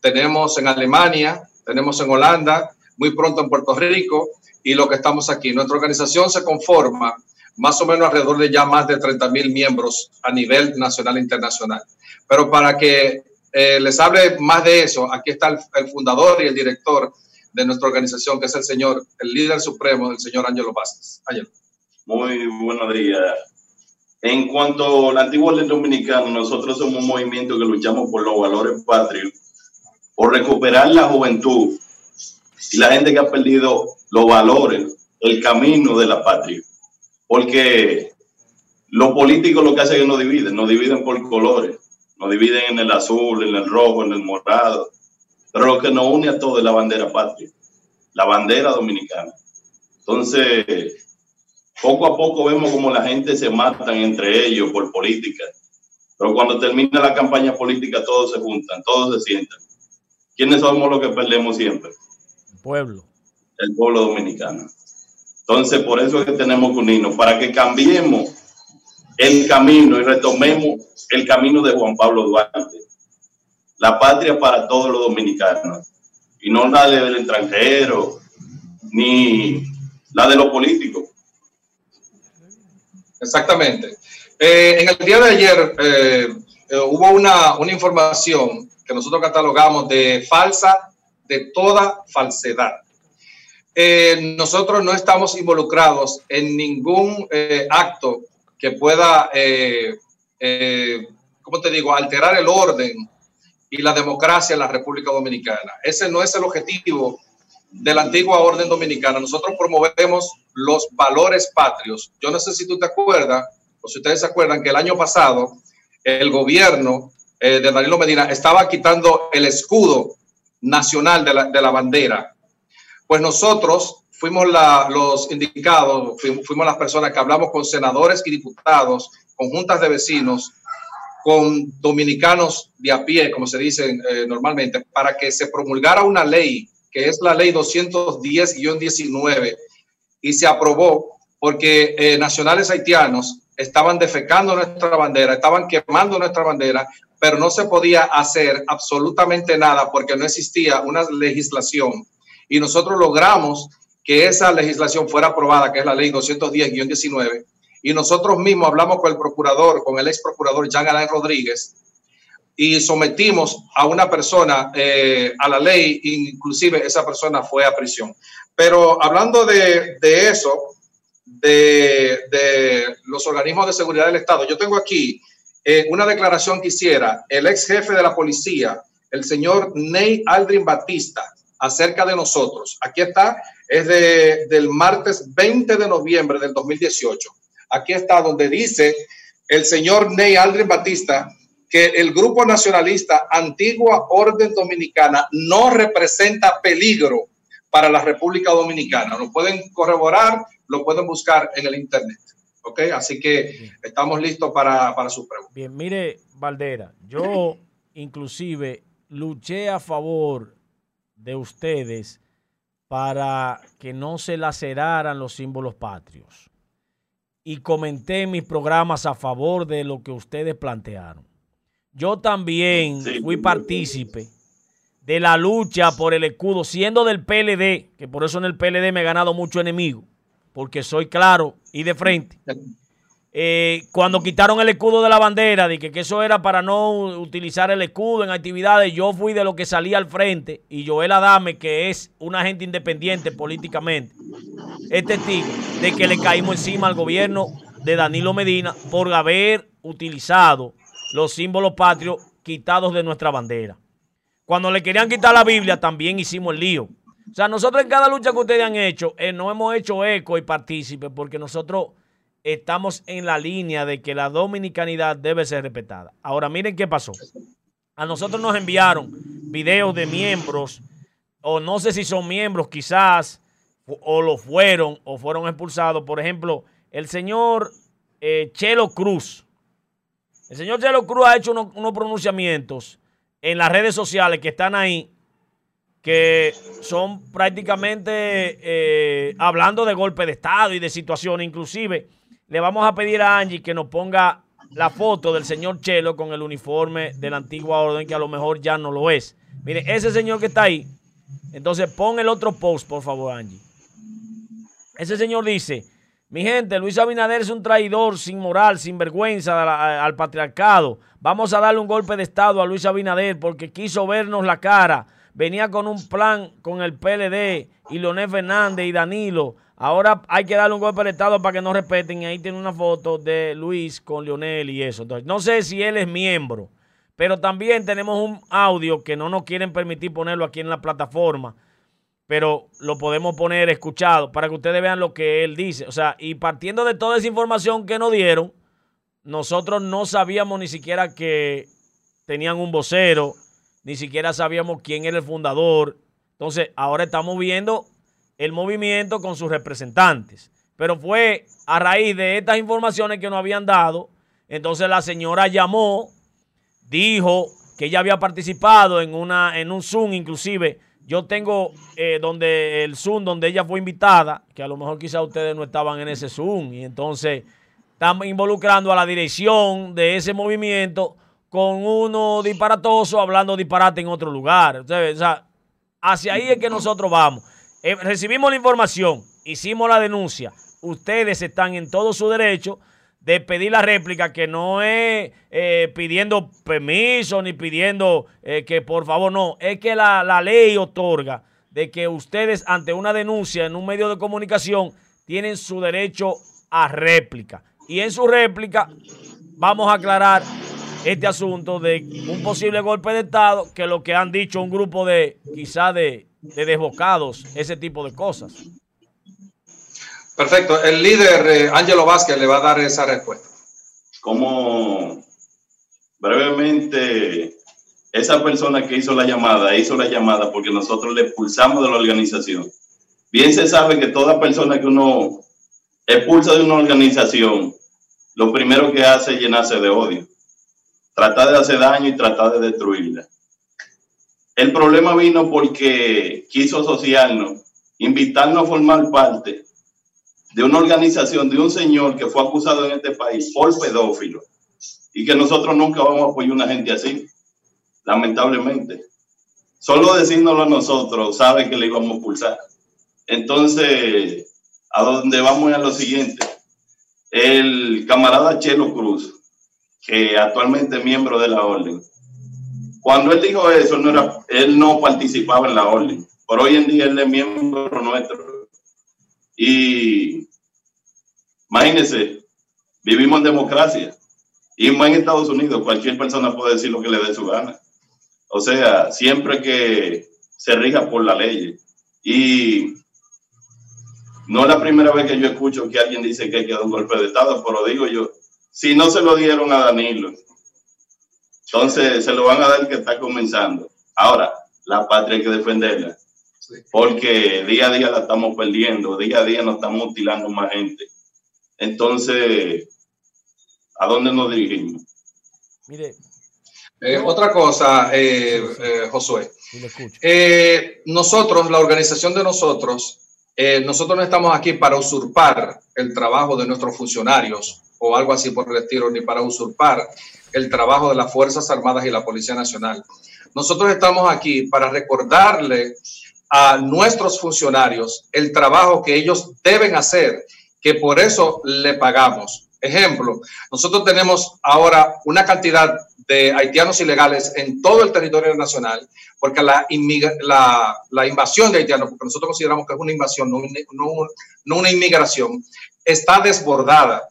tenemos en Alemania, tenemos en Holanda, muy pronto en Puerto Rico y lo que estamos aquí. Nuestra organización se conforma más o menos alrededor de ya más de 30 mil miembros a nivel nacional e internacional. Pero para que eh, les hable más de eso, aquí está el, fundador y el director de nuestra organización, que es el señor, el líder supremo, el señor Ángelo Vázquez. Ángelo. Muy buenos días. En cuanto a la antigua ley dominicana, nosotros somos un movimiento que luchamos por los valores patrios, por recuperar la juventud y la gente que ha perdido los valores, el camino de la patria porque los políticos lo que hacen es que nos dividen, nos dividen por colores, nos dividen en el azul, en el rojo, en el morado, pero lo que nos une a todos es la bandera patria, la bandera dominicana. Entonces, Poco a poco vemos como la gente se matan entre ellos por política. Pero cuando termina la campaña política, todos se juntan, todos se sientan. ¿Quiénes somos los que perdemos siempre? El pueblo. El pueblo dominicano. Entonces, por eso es que tenemos que unirnos, para que cambiemos el camino y retomemos el camino de Juan Pablo Duarte. La patria para todos los dominicanos y no la del extranjero ni la de los políticos. Exactamente. Eh, en el día de ayer eh, eh, hubo una, una información que nosotros catalogamos de falsa, de toda falsedad. Nosotros no estamos involucrados en ningún acto que pueda, ¿cómo te digo?, alterar el orden y la democracia en la República Dominicana. Ese no es el objetivo de la antigua orden dominicana. Nosotros promovemos los valores patrios. Yo no sé si tú te acuerdas, o si ustedes se acuerdan, que el año pasado el gobierno eh, de Danilo Medina estaba quitando el escudo nacional de la, de la bandera. Pues nosotros fuimos los indicados, fuimos, fuimos las personas que hablamos con senadores y diputados, con juntas de vecinos, con dominicanos de a pie, como se dice eh, normalmente, para que se promulgara una ley, que es la ley 210-19, y se aprobó porque eh, nacionales haitianos estaban defecando nuestra bandera, estaban quemando nuestra bandera, pero no se podía hacer absolutamente nada porque no existía una legislación. Y nosotros logramos que esa legislación fuera aprobada, que es la ley 210-19, y nosotros mismos hablamos con el procurador, con el ex procurador Jean Alain Rodríguez, y sometimos a una persona eh, a la ley, inclusive esa persona fue a prisión. Pero hablando de, eso, de, de, los organismos de seguridad del Estado, yo tengo aquí eh, una declaración que hiciera el ex jefe de la policía, el señor Ney Aldrin Batista, acerca de nosotros. Aquí está, es de, del martes 20 de noviembre del 2018 aquí está donde dice el señor Ney Aldrin Batista que el grupo nacionalista Antigua Orden Dominicana no representa peligro para la República Dominicana. Lo pueden corroborar, lo pueden buscar en el Internet. ¿Ok? Así que estamos listos para, para su pregunta. Bien, mire, Valdera, yo inclusive luché a favor de ustedes para que no se laceraran los símbolos patrios y comenté mis programas a favor de lo que ustedes plantearon. Yo también fui partícipe de la lucha por el escudo, siendo del PLD, que por eso en el PLD me he ganado mucho enemigo, porque soy claro y de frente. Eh, cuando quitaron el escudo de la bandera, dije que eso era para no utilizar el escudo en actividades, yo fui de lo que salí al frente y Joel Adame, que es un agente independiente políticamente, es testigo de que le caímos encima al gobierno de Danilo Medina por haber utilizado los símbolos patrios quitados de nuestra bandera. Cuando le querían quitar la Biblia, también hicimos el lío. O sea, nosotros en cada lucha que ustedes han hecho, eh, no hemos hecho eco y partícipe porque nosotros estamos en la línea de que la dominicanidad debe ser respetada. Ahora miren qué pasó. A nosotros nos enviaron videos de miembros, o no sé si son miembros quizás, o lo fueron, o fueron expulsados. Por ejemplo, el señor eh, Chelo Cruz. El señor Chelo Cruz ha hecho unos, pronunciamientos en las redes sociales que están ahí, que son prácticamente eh, hablando de golpe de Estado y de situaciones, inclusive le vamos a pedir a Angie que nos ponga la foto del señor Chelo con el uniforme de la antigua orden, que a lo mejor ya no lo es. Mire, ese señor que está ahí, entonces pon el otro post, por favor, Angie. Ese señor dice, mi gente, Luis Abinader es un traidor sin moral, sin vergüenza al patriarcado. Vamos a darle un golpe de Estado a Luis Abinader porque quiso vernos la cara. Venía con un plan con el PLD y Leonel Fernández y Danilo Ahora hay que darle un golpe al Estado para que no respeten. Y ahí tiene una foto de Luis con Leonel y eso. No sé si él es miembro, pero también tenemos un audio que no nos quieren permitir ponerlo aquí en la plataforma, pero lo podemos poner escuchado para que ustedes vean lo que él dice. O sea, y partiendo de toda esa información que nos dieron, nosotros no sabíamos ni siquiera que tenían un vocero, ni siquiera sabíamos quién era el fundador. Entonces, ahora estamos viendo el movimiento con sus representantes. Pero fue a raíz de estas informaciones que nos habían dado. Entonces la señora llamó, dijo que ella había participado en, una, en un Zoom, inclusive. Yo tengo eh, donde el Zoom donde ella fue invitada, que a lo mejor quizá ustedes no estaban en ese Zoom. Y entonces estamos involucrando a la dirección de ese movimiento con uno disparatoso hablando disparate en otro lugar. O sea, hacia ahí es que nosotros vamos. Eh, recibimos la información, hicimos la denuncia. Ustedes están en todo su derecho de pedir la réplica, que no es eh, pidiendo permiso ni pidiendo eh, que por favor no, es que la, la ley otorga de que ustedes ante una denuncia en un medio de comunicación tienen su derecho a réplica. Y en su réplica vamos a aclarar este asunto de un posible golpe de Estado, que lo que han dicho un grupo de, quizá de, de desbocados, ese tipo de cosas. Perfecto. El líder, eh, Ángelo Vázquez, le va a dar esa respuesta. Como brevemente, esa persona que hizo la llamada, hizo la llamada porque nosotros le expulsamos de la organización. Bien se sabe que toda persona que uno expulsa de una organización, lo primero que hace es llenarse de odio tratar de hacer daño y tratar de destruirla. El problema vino porque quiso asociarnos, invitarnos a formar parte de una organización de un señor que fue acusado en este país por pedófilo y que nosotros nunca vamos a apoyar a una gente así, lamentablemente. Solo decírnoslo a nosotros sabe que le íbamos a expulsar. Entonces, a donde vamos a lo siguiente. El camarada Chelo Cruz, que actualmente es miembro de la orden. Cuando él dijo eso, no era, él no participaba en la orden. Por hoy en día él es miembro nuestro. Y imagínense, vivimos en democracia. Y más en Estados Unidos, cualquier persona puede decir lo que le dé su gana. O sea, siempre que se rija por la ley. Y no es la primera vez que yo escucho que alguien dice que hay que dar un golpe de Estado, pero digo yo, si no se lo dieron a Danilo, entonces se lo van a dar que está comenzando. Ahora, la patria hay que defenderla, porque día a día la estamos perdiendo, día a día nos estamos mutilando más gente. Entonces, ¿a dónde nos dirigimos? Mire. Eh, otra cosa, eh, eh, Josué. Eh, nosotros, la organización de nosotros, nosotros no estamos aquí para usurpar el trabajo de nuestros funcionarios o algo así por el estilo, ni para usurpar el trabajo de las Fuerzas Armadas y la Policía Nacional. Nosotros estamos aquí para recordarle a nuestros funcionarios el trabajo que ellos deben hacer, que por eso le pagamos. Ejemplo, nosotros tenemos ahora una cantidad de haitianos ilegales en todo el territorio nacional, porque la, la, la invasión de haitianos, porque nosotros consideramos que es una invasión, no, no, no una inmigración, está desbordada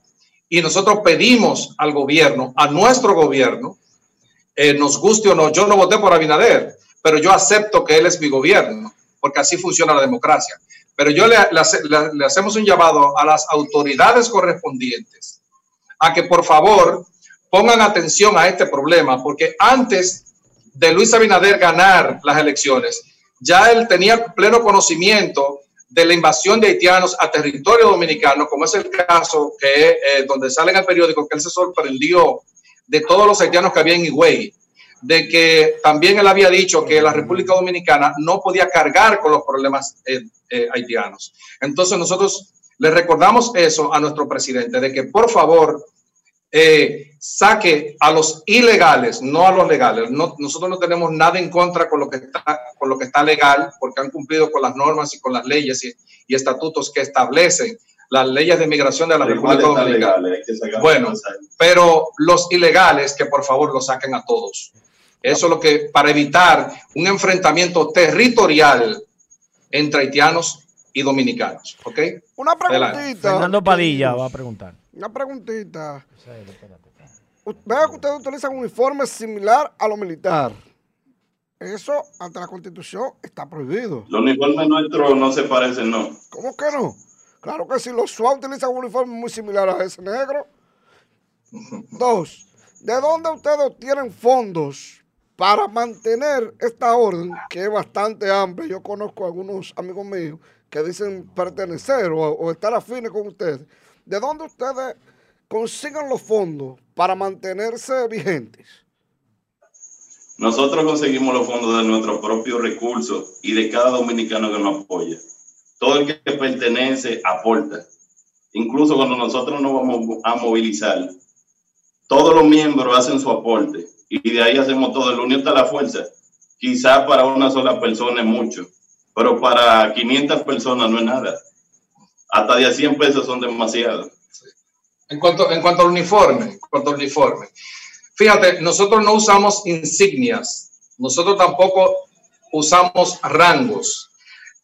y nosotros pedimos al gobierno, a nuestro gobierno, eh, nos guste o no, yo no voté por Abinader, pero yo acepto que él es mi gobierno, porque así funciona la democracia. Pero yo le, le, hacemos un llamado a las autoridades correspondientes a que por favor pongan atención a este problema, porque antes de Luis Abinader ganar las elecciones, ya él tenía pleno conocimiento de la invasión de haitianos a territorio dominicano, como es el caso que eh, donde sale en el periódico que él se sorprendió de todos los haitianos que había en Higüey, de que también él había dicho que la República Dominicana no podía cargar con los problemas eh, eh, haitianos. Entonces nosotros le recordamos eso a nuestro presidente, de que por favor eh, saque a los ilegales, no a los legales. nosotros no tenemos nada en contra con lo, que está, con lo que está legal, porque han cumplido con las normas y con las leyes y, estatutos que establecen las leyes de migración de la República Dominicana. Bueno, pero los ilegales, que por favor lo saquen a todos. Eso es lo que, para evitar un enfrentamiento territorial entre haitianos y dominicanos. ¿Ok? Una preguntita. Fernando Padilla va a preguntar. Una preguntita. Vea que ustedes utilizan un uniforme similar a lo militar. Eso, ante la constitución, está prohibido. Los uniformes nuestros no se parecen, ¿no? ¿Cómo que no? Claro que si los SWAT utilizan un uniforme muy similar a ese negro. Dos, ¿de dónde ustedes obtienen fondos para mantener esta orden, que es bastante amplia? Yo conozco a algunos amigos míos que dicen pertenecer o, o estar afines con ustedes, ¿de dónde ustedes consiguen los fondos para mantenerse vigentes? Nosotros conseguimos los fondos de nuestros propios recursos y de cada dominicano que nos apoya. Todo el que pertenece aporta. Incluso cuando nosotros nos vamos a movilizar, todos los miembros hacen su aporte y de ahí hacemos todo. El unión está la fuerza. Quizás para una sola persona es mucho, pero para 500 personas no es nada. Hasta de 100 pesos son demasiados. En cuanto, en cuanto al uniforme, en cuanto al uniforme. Fíjate, nosotros no usamos insignias, nosotros tampoco usamos rangos.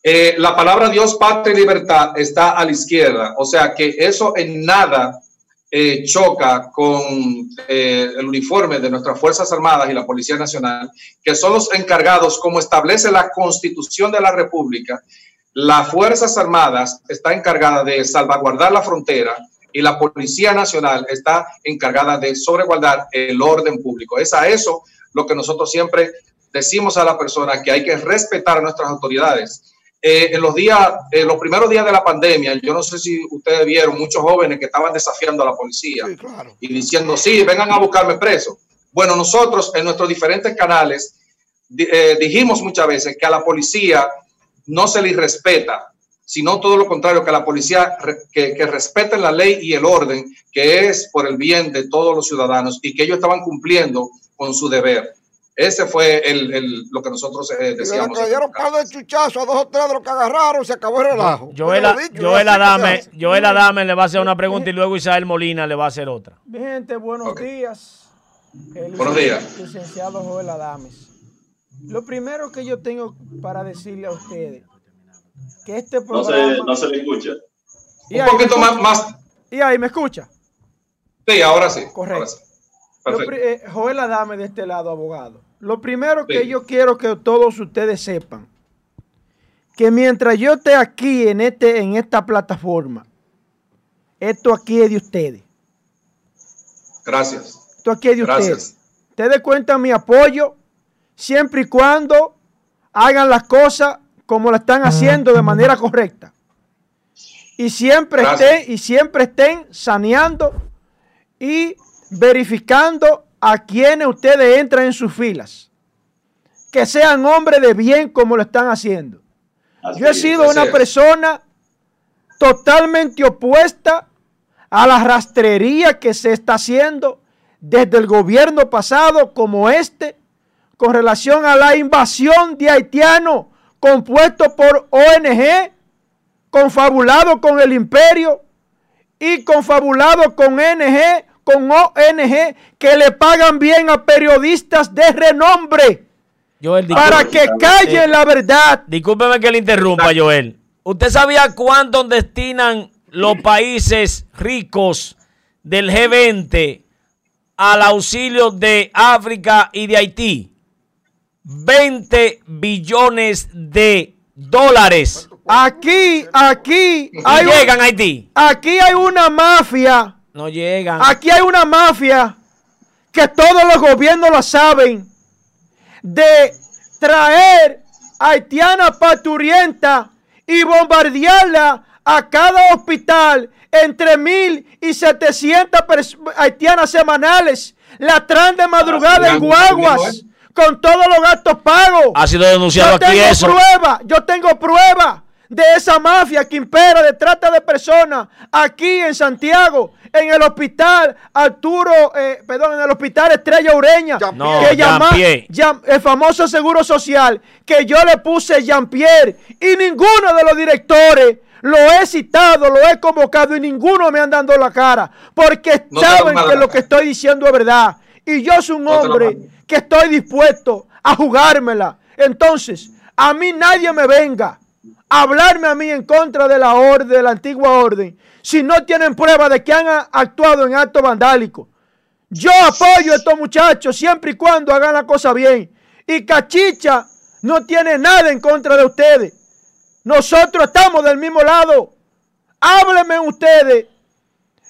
Eh, la palabra Dios, patria y libertad está a la izquierda, o sea que eso en nada eh, choca con eh, el uniforme de nuestras Fuerzas Armadas y la Policía Nacional, que son los encargados, como establece la Constitución de la República, las Fuerzas Armadas está encargada de salvaguardar la frontera, y la Policía Nacional está encargada de sobreguardar el orden público. Es a eso lo que nosotros siempre decimos a la persona que hay que respetar a nuestras autoridades. Eh, en los días, en los primeros días de la pandemia, yo no sé si ustedes vieron muchos jóvenes que estaban desafiando a la policía Sí, claro. y diciendo, sí, vengan a buscarme preso. Bueno, nosotros en nuestros diferentes canales eh, dijimos muchas veces que a la policía no se le respeta, sino todo lo contrario, que la policía que, que respeten la ley y el orden, que es por el bien de todos los ciudadanos y que ellos estaban cumpliendo con su deber. Ese fue el, el- lo que nosotros eh, decíamos. le dieron par de chuchazos a dos o tres de los que agarraron, se acabó el relajo. Joel, Adame. Joel Adame le va a hacer una pregunta y luego Isabel Molina le va a hacer otra. Mi gente, buenos días. El Buenos días. Licenciado Joel Adames. Lo primero que yo tengo para decirle a ustedes, que este No programa... se, no se le escucha. y, Un ahí, poquito más, más. y ahí me escucha. Sí, ahora sí. Correcto. ahora sí. Lo Perfecto. pri- eh, Joel Adame de este lado, abogado. Lo primero que Sí. yo quiero que todos ustedes sepan, que mientras yo esté aquí en, este, en esta plataforma, esto aquí es de ustedes. Gracias. Esto aquí es de Gracias. ustedes. Ustedes cuentan mi apoyo siempre y cuando hagan las cosas como la están haciendo de manera correcta. Y siempre Gracias. estén, y siempre estén saneando y verificando a quienes ustedes entran en sus filas. Que sean hombres de bien como lo están haciendo. Así Yo he sido una persona totalmente opuesta a la rastrería que se está haciendo desde el gobierno pasado como este con relación a la invasión de haitianos compuesto por ONG, confabulado con el imperio y confabulado con NG, con ONG que le pagan bien a periodistas de renombre Joel, para que callen la verdad. discúlpeme que le interrumpa, Joel. ¿Usted sabía cuánto destinan los países ricos del G20 al auxilio de África y de Haití? 20 billones de dólares. Aquí, aquí hay, un- llegan a Haití. aquí hay una mafia, No llegan. aquí hay una mafia que todos los gobiernos la saben de traer haitiana paturienta y bombardearla a cada hospital entre mil y setecientas haitianas semanales. La traen de madrugada en guaguas con todos los gastos pagos. Ha sido denunciado Yo aquí tengo eso. prueba, yo tengo prueba de esa mafia que impera de trata de personas aquí en Santiago, en el hospital Arturo, eh, perdón, en el hospital Estrella Ureña, Jean No, que llama Jean-Pierre. Jean- el famoso Seguro Social, que yo le puse Jean-Pierre y ninguno de los directores lo he citado, lo he convocado y ninguno me han dado la cara, porque No saben que lo que estoy diciendo es verdad. Y yo soy un hombre que estoy dispuesto a jugármela. Entonces, a mí nadie me venga a hablarme a mí en contra de la orden, de la antigua orden, si no tienen prueba de que han actuado en acto vandálico. Yo apoyo a estos muchachos siempre y cuando hagan la cosa bien. Y Cachicha no tiene nada en contra de ustedes. Nosotros estamos del mismo lado. Háblenme ustedes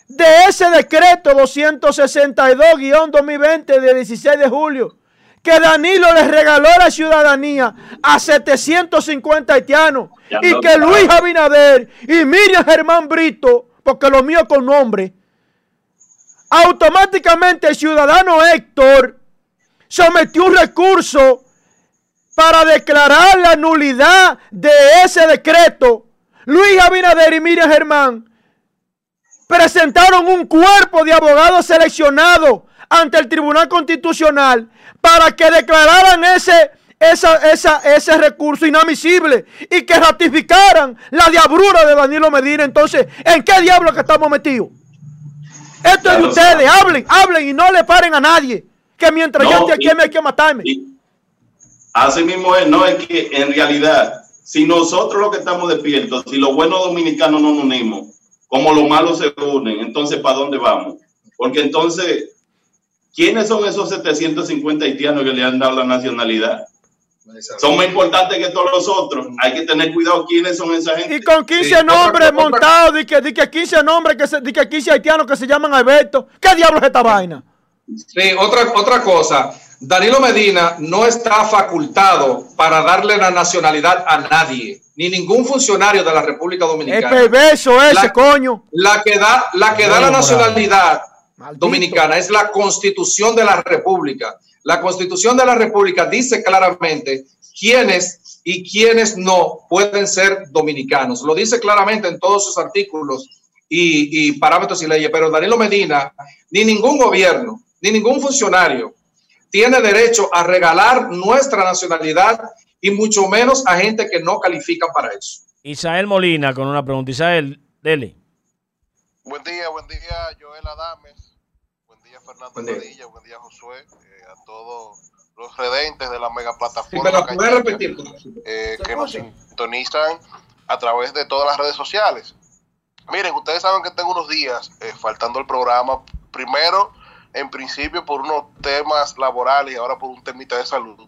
de ese decreto 262-2020 de 16 de julio que Danilo le regaló la ciudadanía a 750 haitianos Ya y no que. Luis Abinader y Miriam Germán Brito, porque lo mío con nombre, automáticamente el ciudadano Héctor sometió un recurso para declarar la nulidad de ese decreto. Luis Abinader y Miriam Germán presentaron un cuerpo de abogados seleccionados ante el Tribunal Constitucional para que declararan ese, esa, esa- ese recurso inadmisible y que ratificaran la diabrura de Danilo Medina. Entonces, ¿en qué diablo que estamos metidos? Esto es de ustedes, hablen, hablen y no le paren a nadie. Que mientras No, yo esté aquí y- me hay que matarme. Y así mismo es, no es que en realidad, si nosotros los que estamos despiertos, si los buenos dominicanos no nos unimos, como los malos se unen, entonces ¿para dónde vamos? Porque entonces, ¿quiénes son esos 750 haitianos que le han dado la nacionalidad? Son más importantes que todos los otros. Hay que tener cuidado quiénes son esa gente. Y con 15 Sí, otra- nombres montados, di que, di que 15 nombres, que, se, di que 15 haitianos que se llaman Alberto. ¿Qué diablos es esta vaina? Sí, otra, otra cosa. Danilo Medina no está facultado para darle la nacionalidad a nadie, ni ningún funcionario de la República Es Dominicana. perverso ese, La- coño. La que da, la, que da la Bueno, nacionalidad Maldito. dominicana es la constitución de la República. La constitución de la República dice claramente quiénes y quiénes no pueden ser dominicanos. Lo dice claramente en todos sus artículos y, y parámetros y leyes. Pero Danilo Medina, ni ningún gobierno, ni ningún funcionario tiene derecho a regalar nuestra nacionalidad y mucho menos a gente que no califica para eso. Isael Molina con una pregunta. Isael, dele. Buen día, buen día, Joel Adames. Buen día, Fernando Buen día. Padilla. Buen día, Josué. eh, a todos los redentes de la mega plataforma me la puedes Cañacha, repetir. eh, que nos sintonizan a través de todas las redes sociales. Miren, ustedes saben que tengo unos días eh, faltando el programa. Primero, en principio, por unos temas laborales y ahora por un temita de salud.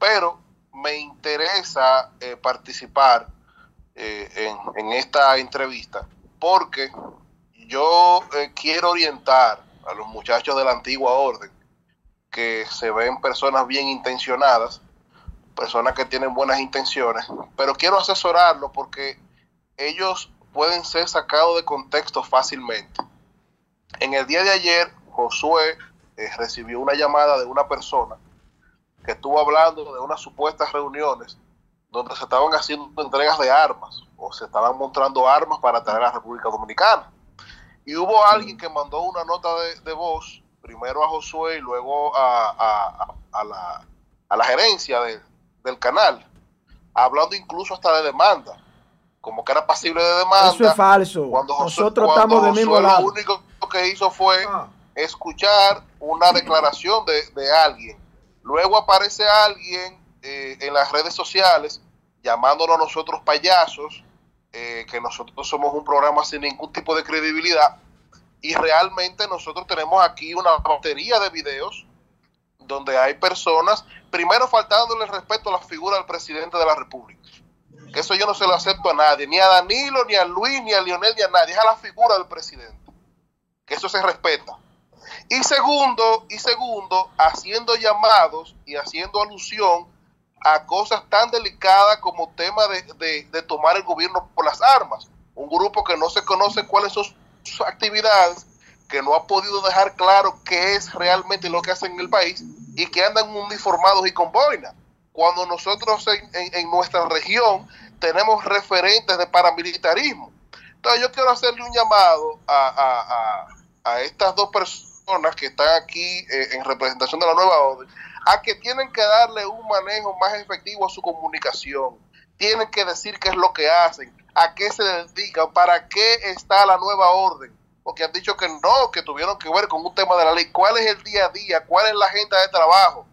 Pero me interesa eh, participar eh, en, esta entrevista porque yo eh, quiero orientar a los muchachos de la antigua orden que se ven personas bien intencionadas, personas que tienen buenas intenciones, pero quiero asesorarlos porque ellos pueden ser sacados de contexto fácilmente. En el día de ayer, Josué eh, recibió una llamada de una persona que estuvo hablando de unas supuestas reuniones donde se estaban haciendo entregas de armas o se estaban mostrando armas para traer a la República Dominicana. Y hubo alguien que mandó una nota de, de voz, primero a Josué y luego a, a- a la, a la gerencia de- del canal, hablando incluso hasta de demanda, como que era pasible de demanda. Eso es falso. Cuando Josué- Nosotros cuando estamos mismo lado. Lo único que hizo fue Ah. Escuchar una declaración de, de alguien. Luego aparece alguien eh, en las redes sociales llamándonos a nosotros payasos, eh, que nosotros somos un programa sin ningún tipo de credibilidad. Y realmente nosotros tenemos aquí una batería de videos donde hay personas, primero faltándole el respeto a la figura del presidente de la República. Que eso yo no se lo acepto a nadie, ni a Danilo, ni a Luis, ni a Lionel, ni a nadie. Es a la figura del presidente. Que eso se respeta. Y segundo, y segundo, haciendo llamados y haciendo alusión a cosas tan delicadas como tema de, de- tomar el gobierno por las armas. Un grupo que no se conoce cuáles son sus actividades, que no ha podido dejar claro qué es realmente lo que hacen en el país y que andan uniformados y con boina. Cuando nosotros en, en- en nuestra región tenemos referentes de paramilitarismo. Entonces yo quiero hacerle un llamado a, a- a- a estas dos personas que están aquí eh, en representación de la nueva orden, a que tienen que darle un manejo más efectivo a su comunicación. Tienen que decir qué es lo que hacen, a qué se dedican, para qué está la nueva orden. Porque han dicho que no, que tuvieron que ver con un tema de la ley. ¿Cuál es el día a día? ¿Cuál es la agenda de trabajo?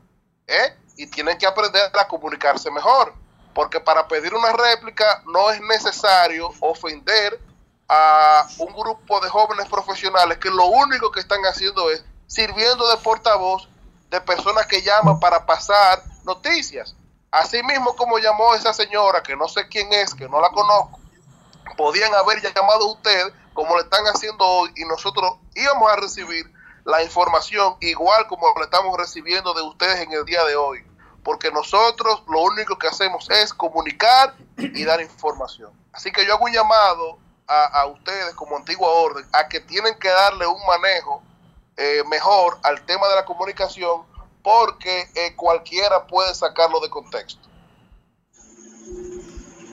¿Eh? Y tienen que aprender a comunicarse mejor. Porque para pedir una réplica no es necesario ofender a un grupo de jóvenes profesionales que lo único que están haciendo es sirviendo de portavoz de personas que llaman para pasar noticias. Así mismo como llamó esa señora, que no sé quién es, que no la conozco, podían haber llamado usted como le están haciendo hoy y nosotros íbamos a recibir la información igual como la estamos recibiendo de ustedes en el día de hoy. Porque nosotros lo único que hacemos es comunicar y dar información. Así que yo hago un llamado a, ustedes como antigua orden a que tienen que darle un manejo eh, mejor al tema de la comunicación porque eh, cualquiera puede sacarlo de contexto.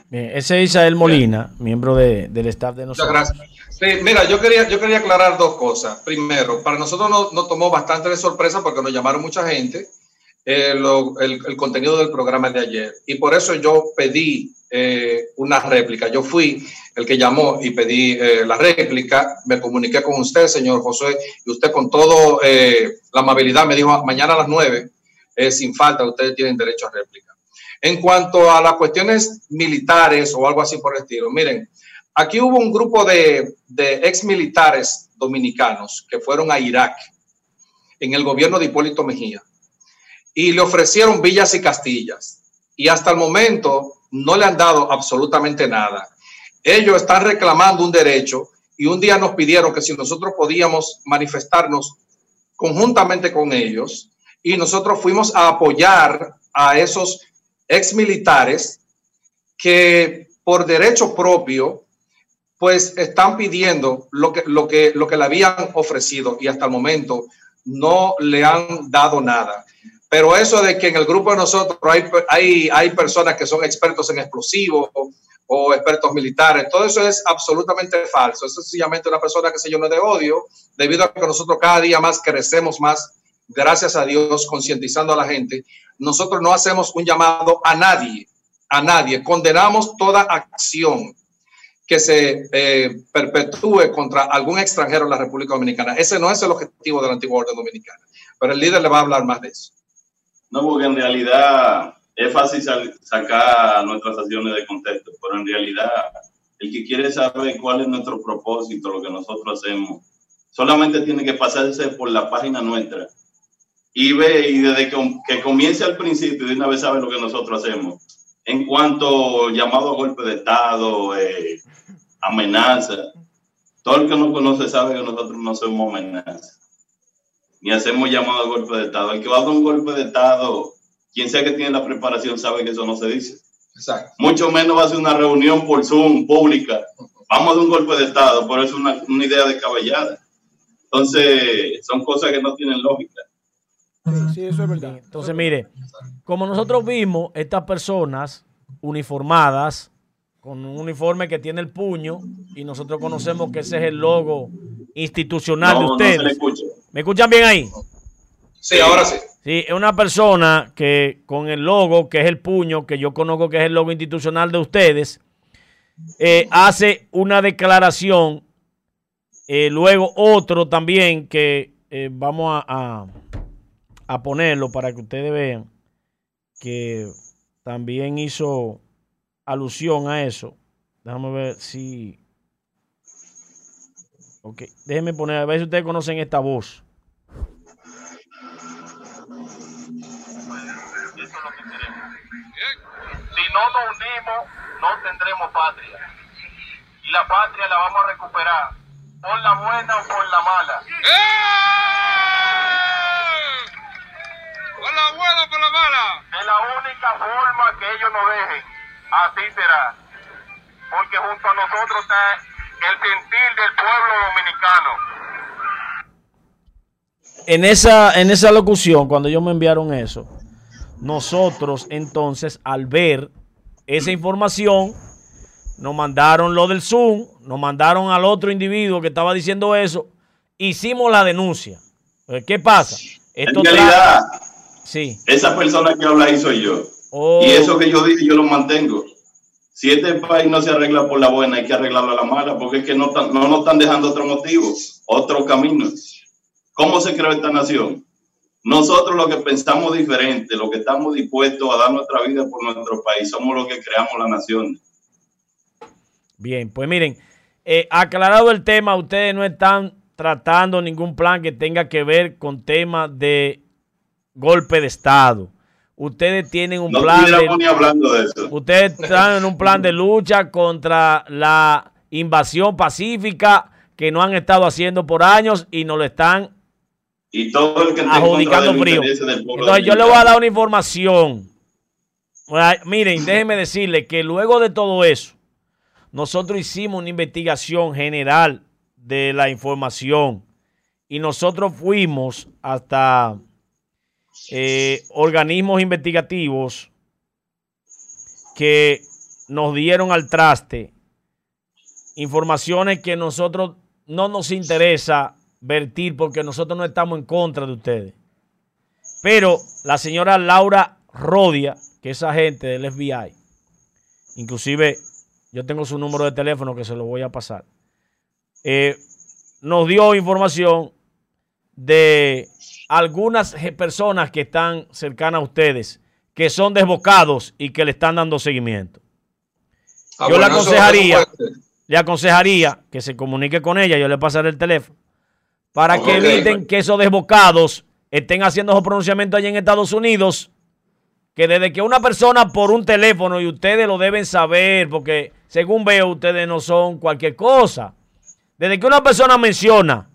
Bien, ese es Isael Molina, miembro de, del staff de nosotros. Muchas gracias. Sí, mira, yo quería, yo quería aclarar dos cosas. Primero, para nosotros nos, nos tomó bastante de sorpresa porque nos llamaron mucha gente eh, el, contenido del programa de ayer. Y por eso yo pedí eh, una réplica. Yo fui el que llamó y pedí eh, la réplica. Me comuniqué con usted, señor José, y usted con toda la amabilidad me dijo, mañana a las nueve, sin falta, ustedes tienen derecho a réplica. En cuanto a las cuestiones militares o algo así por el estilo, miren, Aquí hubo un grupo de, de ex militares dominicanos que fueron a Irak en el gobierno de Hipólito Mejía y le ofrecieron villas y castillas y hasta el momento no le han dado absolutamente nada. Ellos están reclamando un derecho y un día nos pidieron que si nosotros podíamos manifestarnos conjuntamente con ellos y nosotros fuimos a apoyar a esos ex militares que por derecho propio pues están pidiendo lo que, lo, que, lo que le habían ofrecido y hasta el momento no le han dado nada. Pero eso de que en el grupo de nosotros hay, hay, hay personas que son expertos en explosivos o, expertos militares, todo eso es absolutamente falso. Eso es sencillamente una persona que se llena de odio debido a que nosotros cada día más crecemos más, gracias a Dios, concientizando a la gente. Nosotros no hacemos un llamado a nadie, a nadie. Condenamos toda acción que se eh, perpetúe contra algún extranjero en la República Dominicana. Ese no es el objetivo de la antigua orden dominicana, pero el líder le va a hablar más de eso. No, porque en realidad es fácil sacar nuestras acciones de contexto, pero en realidad el que quiere saber cuál es nuestro propósito, lo que nosotros hacemos, solamente tiene que pasarse por la página nuestra y ve, y desde que, comience al principio, de una vez sabe lo que nosotros hacemos en cuanto llamado a golpe de Estado, eh, amenaza. Todo el que nos conoce sabe que nosotros no somos amenaza. Ni hacemos llamado a golpe de Estado. El que va a dar un golpe de Estado, quien sea que tiene la preparación, sabe que eso no se dice. Exacto. Mucho menos va a ser una reunión por Zoom pública. Vamos a dar un golpe de Estado, por eso es una, una idea descabellada. Entonces, son cosas que no tienen lógica. Sí, eso es verdad. Entonces, mire, como nosotros vimos, estas personas uniformadas, con un uniforme que tiene el puño, y nosotros conocemos que ese es el logo institucional de ustedes. ¿Me escuchan bien ahí? Sí, ahora sí. Sí, es una persona que con el logo, que es el puño, que yo conozco que es el logo institucional de ustedes, eh, hace una declaración. Eh, luego otro también que eh, vamos a a ponerlo para que ustedes vean que también hizo alusión a eso. Déjame ver si. Ok, déjenme poner, a ver si ustedes conocen esta voz. Si no nos unimos, no tendremos patria. Y la patria la vamos a recuperar, por la buena o por la mala. ¡Eh! Por la buena o por la mala. De la única forma que ellos nos dejen. Así será. Porque junto a nosotros está el sentir del pueblo dominicano. En esa, en esa locución, cuando ellos me enviaron eso, nosotros entonces, al ver esa información, nos mandaron lo del Zoom, nos mandaron al otro individuo que estaba diciendo eso, hicimos la denuncia. ¿Qué pasa? Esto en realidad, Sí. Esa persona que habla ahí soy yo. Oh. Y eso que yo dije, yo lo mantengo. Si este país no se arregla por la buena, hay que arreglarlo a la mala, porque es que no, no nos están dejando otro motivo, otro camino. ¿Cómo se creó esta nación? Nosotros los que pensamos diferente, los que estamos dispuestos a dar nuestra vida por nuestro país, somos los que creamos la nación. Bien, pues miren, eh, aclarado el tema, ustedes no están tratando ningún plan que tenga que ver con temas de golpe de Estado. Ustedes tienen un plan. De, hablando de eso. Ustedes están en un plan de lucha contra la invasión pacífica que no han estado haciendo por años y nos lo están y todo el que esté en contra adjudicando del frío. interés del pueblo Entonces yo le voy a dar una información. Miren, déjenme decirle que luego de todo eso, nosotros hicimos una investigación general de la información y nosotros fuimos hasta eh, organismos investigativos que nos dieron al traste informaciones que nosotros no nos interesa vertir porque nosotros no estamos en contra de ustedes. Pero la señora Laura Rodia, que es agente del FBI, inclusive yo tengo su número de teléfono que se lo voy a pasar, eh, nos dio información de algunas personas que están cercanas a ustedes, que son desbocados y que le están dando seguimiento. Ah, yo le bueno, aconsejaría, le aconsejaría que se comunique con ella, yo le pasaré el teléfono, para que eviten que esos desbocados estén haciendo esos pronunciamientos allá en Estados Unidos, que desde que una persona por un teléfono, y ustedes lo deben saber, porque según veo, ustedes no son cualquier cosa. Desde que una persona menciona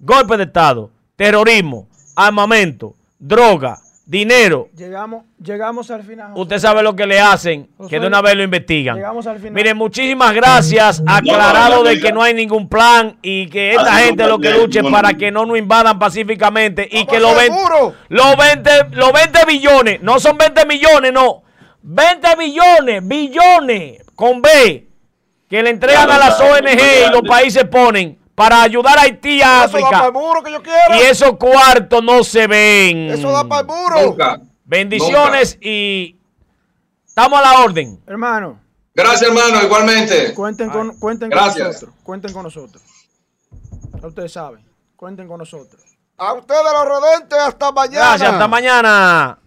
golpe de Estado, terrorismo, armamento, droga, dinero, Llegamos, llegamos al final. José. usted sabe lo que le hacen, que de una vez lo investigan. Llegamos al final. Miren, muchísimas gracias. Aclarado de que no hay ningún plan y que esta gente lo que luche para que no nos invadan pacíficamente y que los 20, seguro. los 20, los 20 billones, no son 20 millones, no. 20 billones, billones con B, que le entregan a las ONG y los países ponen para ayudar a Haití a Eso da para el África. muro que yo quiera. Y esos cuartos no se ven. Eso da para el muro. Nunca. Bendiciones y estamos a la orden. Hermano, Gracias, hermano, igualmente. cuenten con, cuenten con Gracias. nosotros. Cuenten con nosotros. Ya ustedes saben. Cuenten con nosotros. A ustedes los rodentes, hasta mañana. Gracias, hasta mañana.